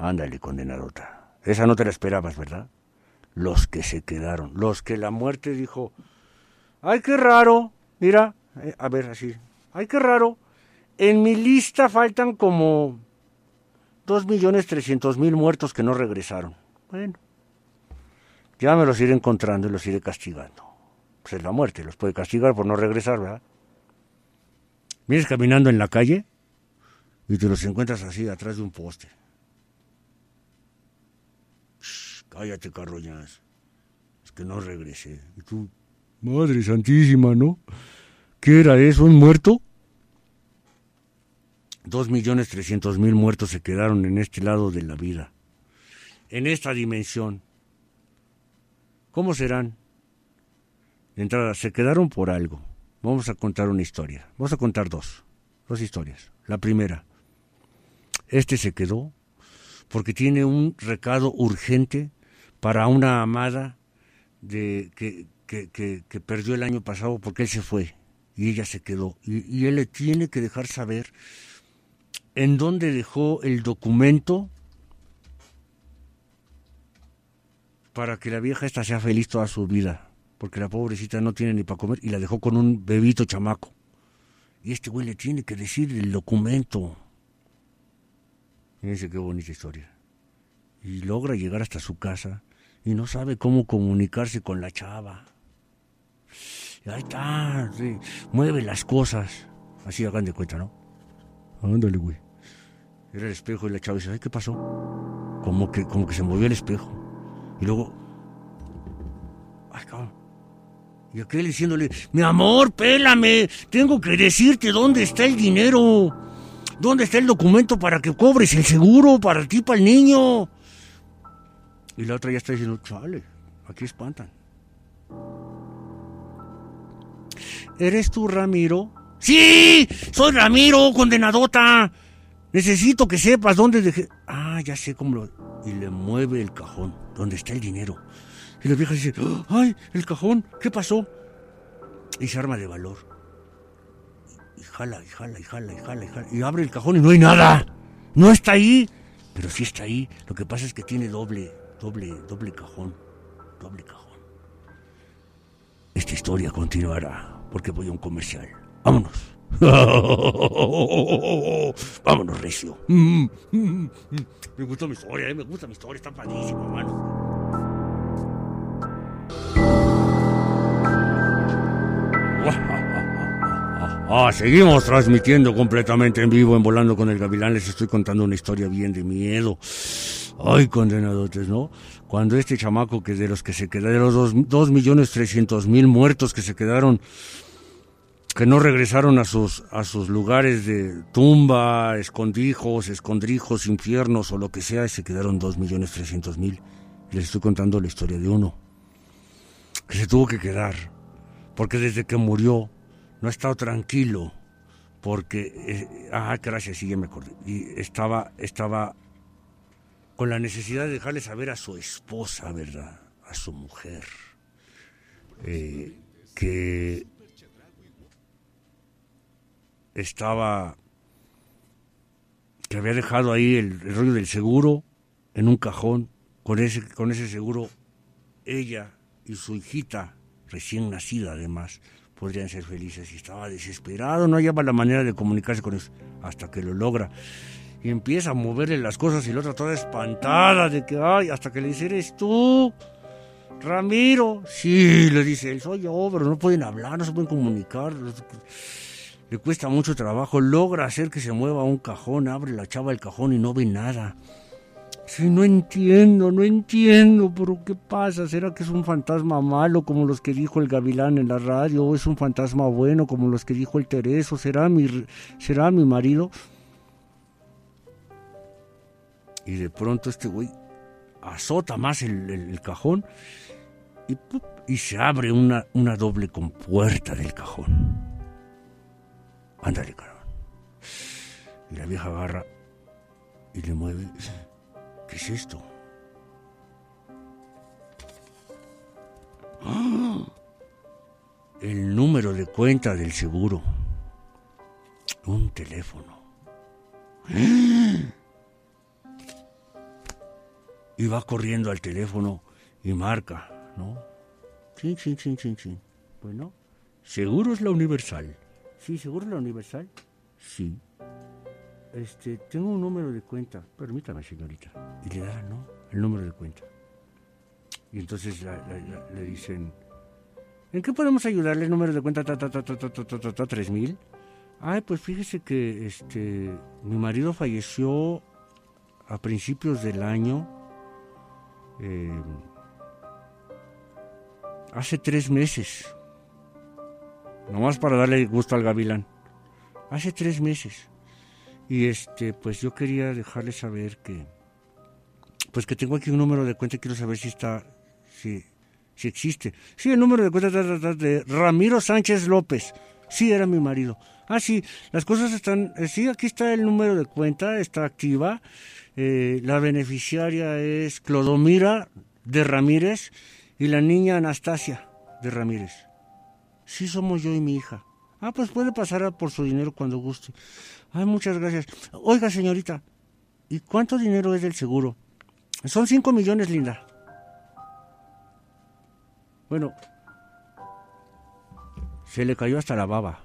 Ándale, condenadota. Esa no te la esperabas, ¿verdad? Los que se quedaron. Los que la muerte dijo, ay, qué raro. Mira, eh, a ver, así. Ay, qué raro. En mi lista faltan como dos millones trescientos mil muertos que no regresaron. Bueno, ya me los iré encontrando y los iré castigando. Pues es la muerte, los puede castigar por no regresar, ¿verdad? Vienes caminando en la calle y te los encuentras así, atrás de un poste. Cállate, carroñas. Es que no regresé. Y tú, madre santísima, ¿no? ¿Qué era eso? ¿Un muerto? Dos millones trescientos mil muertos se quedaron en este lado de la vida. En esta dimensión. ¿Cómo serán? De entrada, se quedaron por algo. Vamos a contar una historia. Vamos a contar dos. Dos historias. La primera. Este se quedó porque tiene un recado urgente para una amada de, que, que, que, perdió el año pasado porque él se fue y ella se quedó. Y, y él le tiene que dejar saber en dónde dejó el documento para que la vieja esta sea feliz toda su vida, porque la pobrecita no tiene ni para comer y la dejó con un bebito chamaco. Y este güey le tiene que decir el documento. Fíjense qué bonita historia. Y logra llegar hasta su casa y no sabe cómo comunicarse con la chava. Y ahí está, sí, mueve las cosas. Así hagan de cuenta, ¿no? Ándale, güey. Era el espejo y la chava dice, ay, ¿qué pasó? Como que, como que se movió el espejo. Y luego, ay, cabrón. Y aquel diciéndole, mi amor, pélame, tengo que decirte dónde está el dinero. ¿Dónde está el documento para que cobres el seguro para ti, para el niño? Y la otra ya está diciendo, chale, aquí espantan. ¿Eres tú, Ramiro? Sí, soy Ramiro, condenadota. Necesito que sepas dónde dejé. Ah, ya sé cómo lo. Y le mueve el cajón, donde está el dinero. Y la vieja dice, ay, el cajón, ¿qué pasó? Y se arma de valor. Y jala, y jala, y jala, y jala, y jala. Y abre el cajón y no hay nada. No está ahí. Pero sí está ahí. Lo que pasa es que tiene doble, doble, doble cajón. Doble cajón. Esta historia continuará porque voy a un comercial. Vámonos. Vámonos, Recio. Me gusta mi historia, eh, me gusta mi historia, está padrísima, mano. Ah, seguimos transmitiendo completamente en vivo en Volando con el Gavilán. Les estoy contando una historia bien de miedo. Ay, condenadotes, ¿no? Cuando este chamaco que de los que se quedaron, de los dos, dos millones trescientos mil muertos que se quedaron, que no regresaron a sus, a sus lugares de tumba, escondrijos, escondrijos, infiernos o lo que sea, se quedaron dos millones trescientos mil. Les estoy contando la historia de uno, que se tuvo que quedar, porque desde que murió no ha estado tranquilo, porque, eh, ah, gracias, sí, ya me acordé, y estaba, estaba con la necesidad de dejarle saber a su esposa, ¿verdad? A su mujer, eh, que estaba, que había dejado ahí el, rollo del seguro en un cajón, con ese, con ese seguro ella y su hijita, recién nacida además, podrían ser felices y estaba desesperado, no hallaba la manera de comunicarse con ellos, hasta que lo logra. Y empieza a moverle las cosas y la otra toda espantada de que, ay, hasta que le dice, eres tú, Ramiro. Sí, le dice él, soy yo, pero no pueden hablar, no se pueden comunicar. Le cuesta mucho trabajo, logra hacer que se mueva un cajón, abre la chava el cajón y no ve nada. Sí, no entiendo, no entiendo, pero ¿qué pasa? ¿Será que es un fantasma malo como los que dijo el gavilán en la radio? ¿O es un fantasma bueno como los que dijo el Tereso? ¿Será mi, será mi marido? Y de pronto este güey azota más el, cajón y y se abre una, una doble compuerta del cajón. Ándale, carón. Y la vieja agarra y le mueve. ¿Qué es esto? ¡Ah! El número de cuenta del seguro. Un teléfono. Y va corriendo al teléfono y marca, ¿no? Chin, chin, chin, chin, chin. Bueno, ¿seguro es la universal? Sí, ¿seguro es la universal? Sí. Este, tengo un número de cuenta. Permítame, señorita. Y le da, ¿no? El número de cuenta. Y entonces la- la- la- le dicen, ¿en qué podemos ayudarle? El número de cuenta, ta, ta, ta, ta, ta, ta, ta, ta, ta, tres mil. Ay, pues fíjese que este, mi marido falleció a principios del año. Eh, hace tres meses. Nomás para darle gusto al gavilán. Hace tres meses. Y este, pues yo quería dejarle saber que, pues que tengo aquí un número de cuenta y quiero saber si está, si, si existe. Sí, el número de cuenta ta, ta, ta, de Ramiro Sánchez López. Sí, era mi marido. Ah, sí, las cosas están, eh, sí, aquí está el número de cuenta, está activa. Eh, la beneficiaria es Clodomira de Ramírez y la niña Anastasia de Ramírez. Sí, somos yo y mi hija. Ah, pues puede pasar por su dinero cuando guste. Ay, muchas gracias. Oiga, señorita, ¿y cuánto dinero es del seguro? Son cinco millones, linda. Bueno, se le cayó hasta la baba.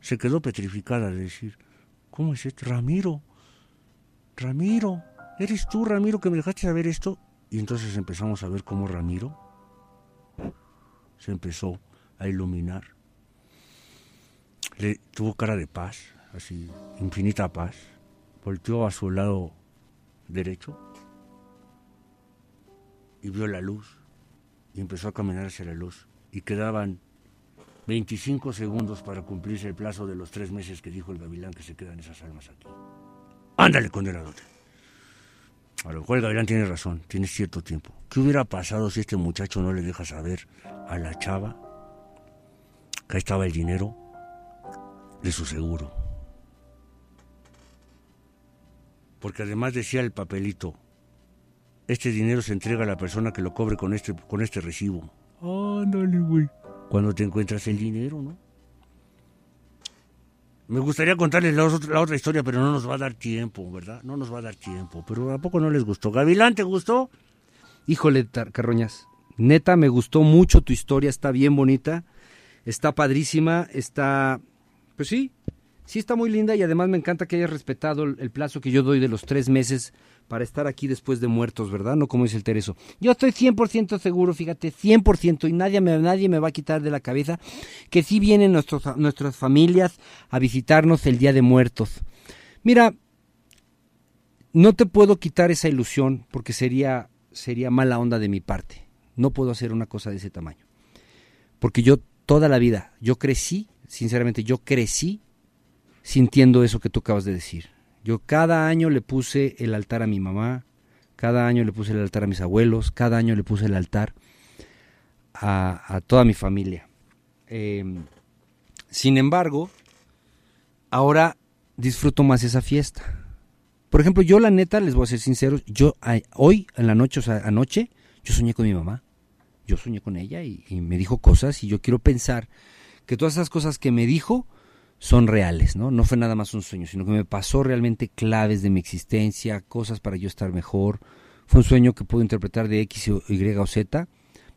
Se quedó petrificada de decir, ¿cómo es esto? Ramiro, Ramiro, ¿eres tú, Ramiro, que me dejaste saber esto? Y entonces empezamos a ver cómo Ramiro se empezó a iluminar. Le tuvo cara de paz, así, infinita paz. Volteó a su lado derecho y vio la luz y empezó a caminar hacia la luz. Y quedaban 25 segundos para cumplirse el plazo de los tres meses que dijo el gavilán que se quedan esas almas aquí. Ándale, condenadote. A lo mejor el gavilán tiene razón, tiene cierto tiempo. ¿Qué hubiera pasado si este muchacho no le deja saber a la chava que estaba el dinero de su seguro? Porque además decía el papelito, este dinero se entrega a la persona que lo cobre con este, con este recibo. Ándale, güey. Cuando te encuentras el dinero, ¿no? Me gustaría contarles la, otra- historia, pero no nos va a dar tiempo, ¿verdad? No nos va a dar tiempo. Pero ¿a poco no les gustó? Gavilán, ¿te gustó? Híjole, Carroñas, neta me gustó mucho tu historia, está bien bonita, está padrísima, está, pues sí, sí está muy linda y además me encanta que hayas respetado el plazo que yo doy de los tres meses para estar aquí después de muertos, ¿verdad? No como dice el Tereso. Yo estoy 100% seguro, fíjate, 100% y nadie me, nadie me va a quitar de la cabeza que sí vienen nuestros, nuestras familias a visitarnos el Día de Muertos. Mira, no te puedo quitar esa ilusión porque sería, sería mala onda de mi parte. No puedo hacer una cosa de ese tamaño. Porque yo toda la vida, yo crecí, sinceramente, yo crecí sintiendo eso que tú acabas de decir. Yo cada año le puse el altar a mi mamá, cada año le puse el altar a mis abuelos, cada año le puse el altar a, toda mi familia. Eh, sin embargo, ahora disfruto más esa fiesta. Por ejemplo, yo la neta, les voy a ser sinceros, yo hoy en la noche, o sea, anoche, yo soñé con mi mamá. Yo soñé con ella y, y me dijo cosas y yo quiero pensar que todas esas cosas que me dijo son reales, ¿no? No fue nada más un sueño, sino que me pasó realmente claves de mi existencia, cosas para yo estar mejor. Fue un sueño que puedo interpretar de X, Y o Z.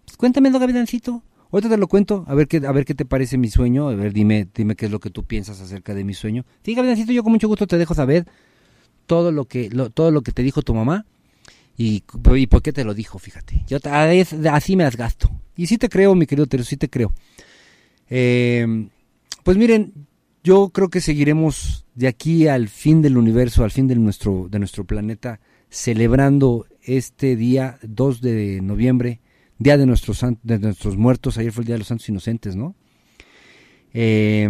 Pues cuéntamelo, Gavilancito. Ahorita te lo cuento, a ver qué, a ver qué te parece mi sueño, a ver, dime, dime qué es lo que tú piensas acerca de mi sueño. Sí, Gavilancito, yo con mucho gusto te dejo saber todo lo que, lo- todo lo que te dijo tu mamá y, y por qué te lo dijo, fíjate. Yo así me las gasto. Y sí te creo, mi querido Teres, sí te creo. Eh, pues miren, yo creo que seguiremos de aquí al fin del universo, al fin de nuestro, de nuestro planeta, celebrando este día 2 de noviembre, Día de nuestros, de nuestros muertos. Ayer fue el Día de los Santos Inocentes, ¿no? Eh,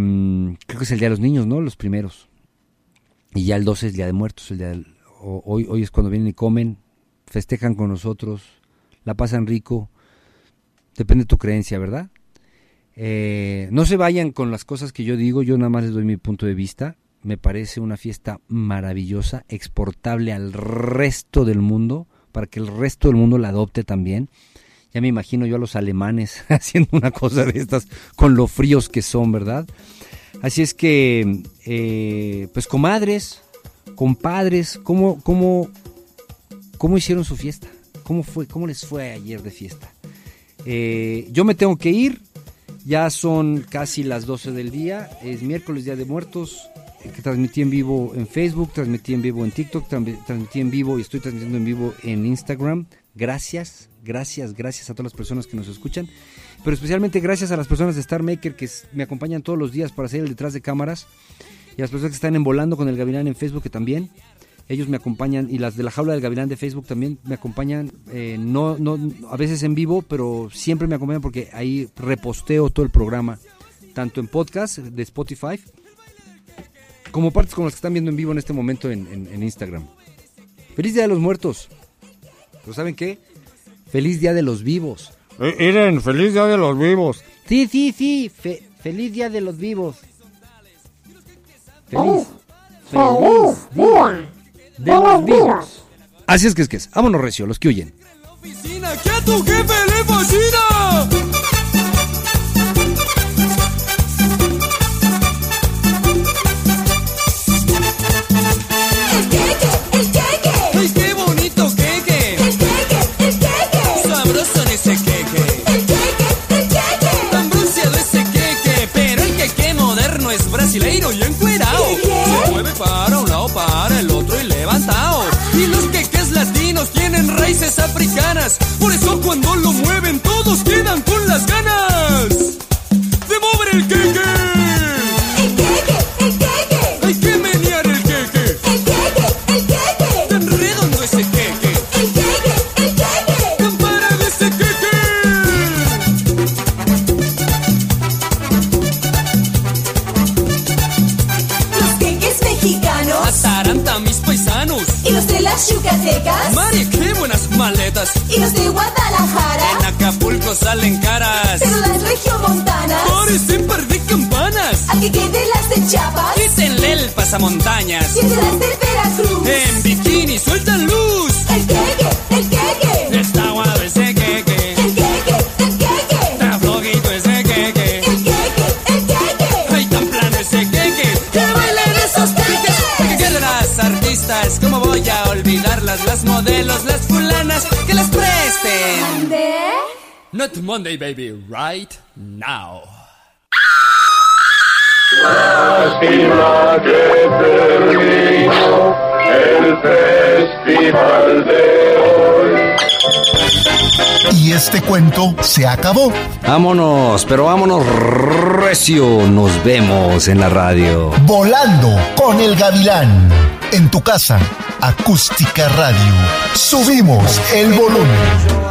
creo que es el Día de los Niños, ¿no? Los primeros. Y ya el 12 es el Día de Muertos. El día hoy, hoy es cuando vienen y comen, festejan con nosotros, la pasan rico. depende de tu creencia, ¿verdad? Eh, no se vayan con las cosas que yo digo, yo nada más les doy mi punto de vista. Me parece una fiesta maravillosa, exportable al resto del mundo, para que el resto del mundo la adopte también. Ya me imagino yo a los alemanes haciendo una cosa de estas, con lo fríos que son, ¿verdad? Así es que, eh, pues comadres, compadres, ¿cómo, cómo, ¿cómo hicieron su fiesta? ¿Cómo, fue, ¿Cómo les fue ayer de fiesta? Eh, yo me tengo que ir, ya son casi las 12 del día, es miércoles, Día de Muertos, eh, que transmití en vivo en Facebook, transmití en vivo en TikTok, tran- transmití en vivo y estoy transmitiendo en vivo en Instagram. Gracias, gracias, gracias a todas las personas que nos escuchan, pero especialmente gracias a las personas de Star Maker que me acompañan todos los días para hacer el detrás de cámaras y a las personas que están en Volando con el Gavilán en Facebook que también. Ellos me acompañan y las de la jaula del Gavilán de Facebook también me acompañan, eh, no, no, a veces en vivo, pero siempre me acompañan porque ahí reposteo todo el programa, tanto en podcast de Spotify, como partes como las que están viendo en vivo en este momento en, en- en Instagram. Feliz Día de los Muertos. ¿Pero saben qué? Feliz Día de los Vivos. Eh, Miren, feliz día de los vivos. Sí, sí, sí. fe- feliz Día de los Vivos. Feliz. ¡Feliz día! De los vivos. Así es que es que es. Vámonos recio, los que huyen. oficina que a tu jefe le fascina. Africanas, por eso cuando lo los de Guadalajara, En Acapulco salen caras. pero las regiomontanas, Parecen par de campanas. al que quede las de Chiapas Quítenle el pasamontañas. y el de las de Veracruz. En bikini sueltan luz. El queque, el queque, Está guado ese queque. el queque, el queque, Está flojito ese queque. el queque, el queque. Ay, tan plano ese queque. Que bailen esos queques. Que las artistas. ¿Cómo voy a olvidarlas? Las modelos, las Monday, baby. Right now. Lástima que terminó el festival de hoy. Y este cuento se acabó. Vámonos, pero vámonos recio. Nos vemos en la radio. Volando con el gavilán. En tu casa, acústica radio. Subimos el volumen.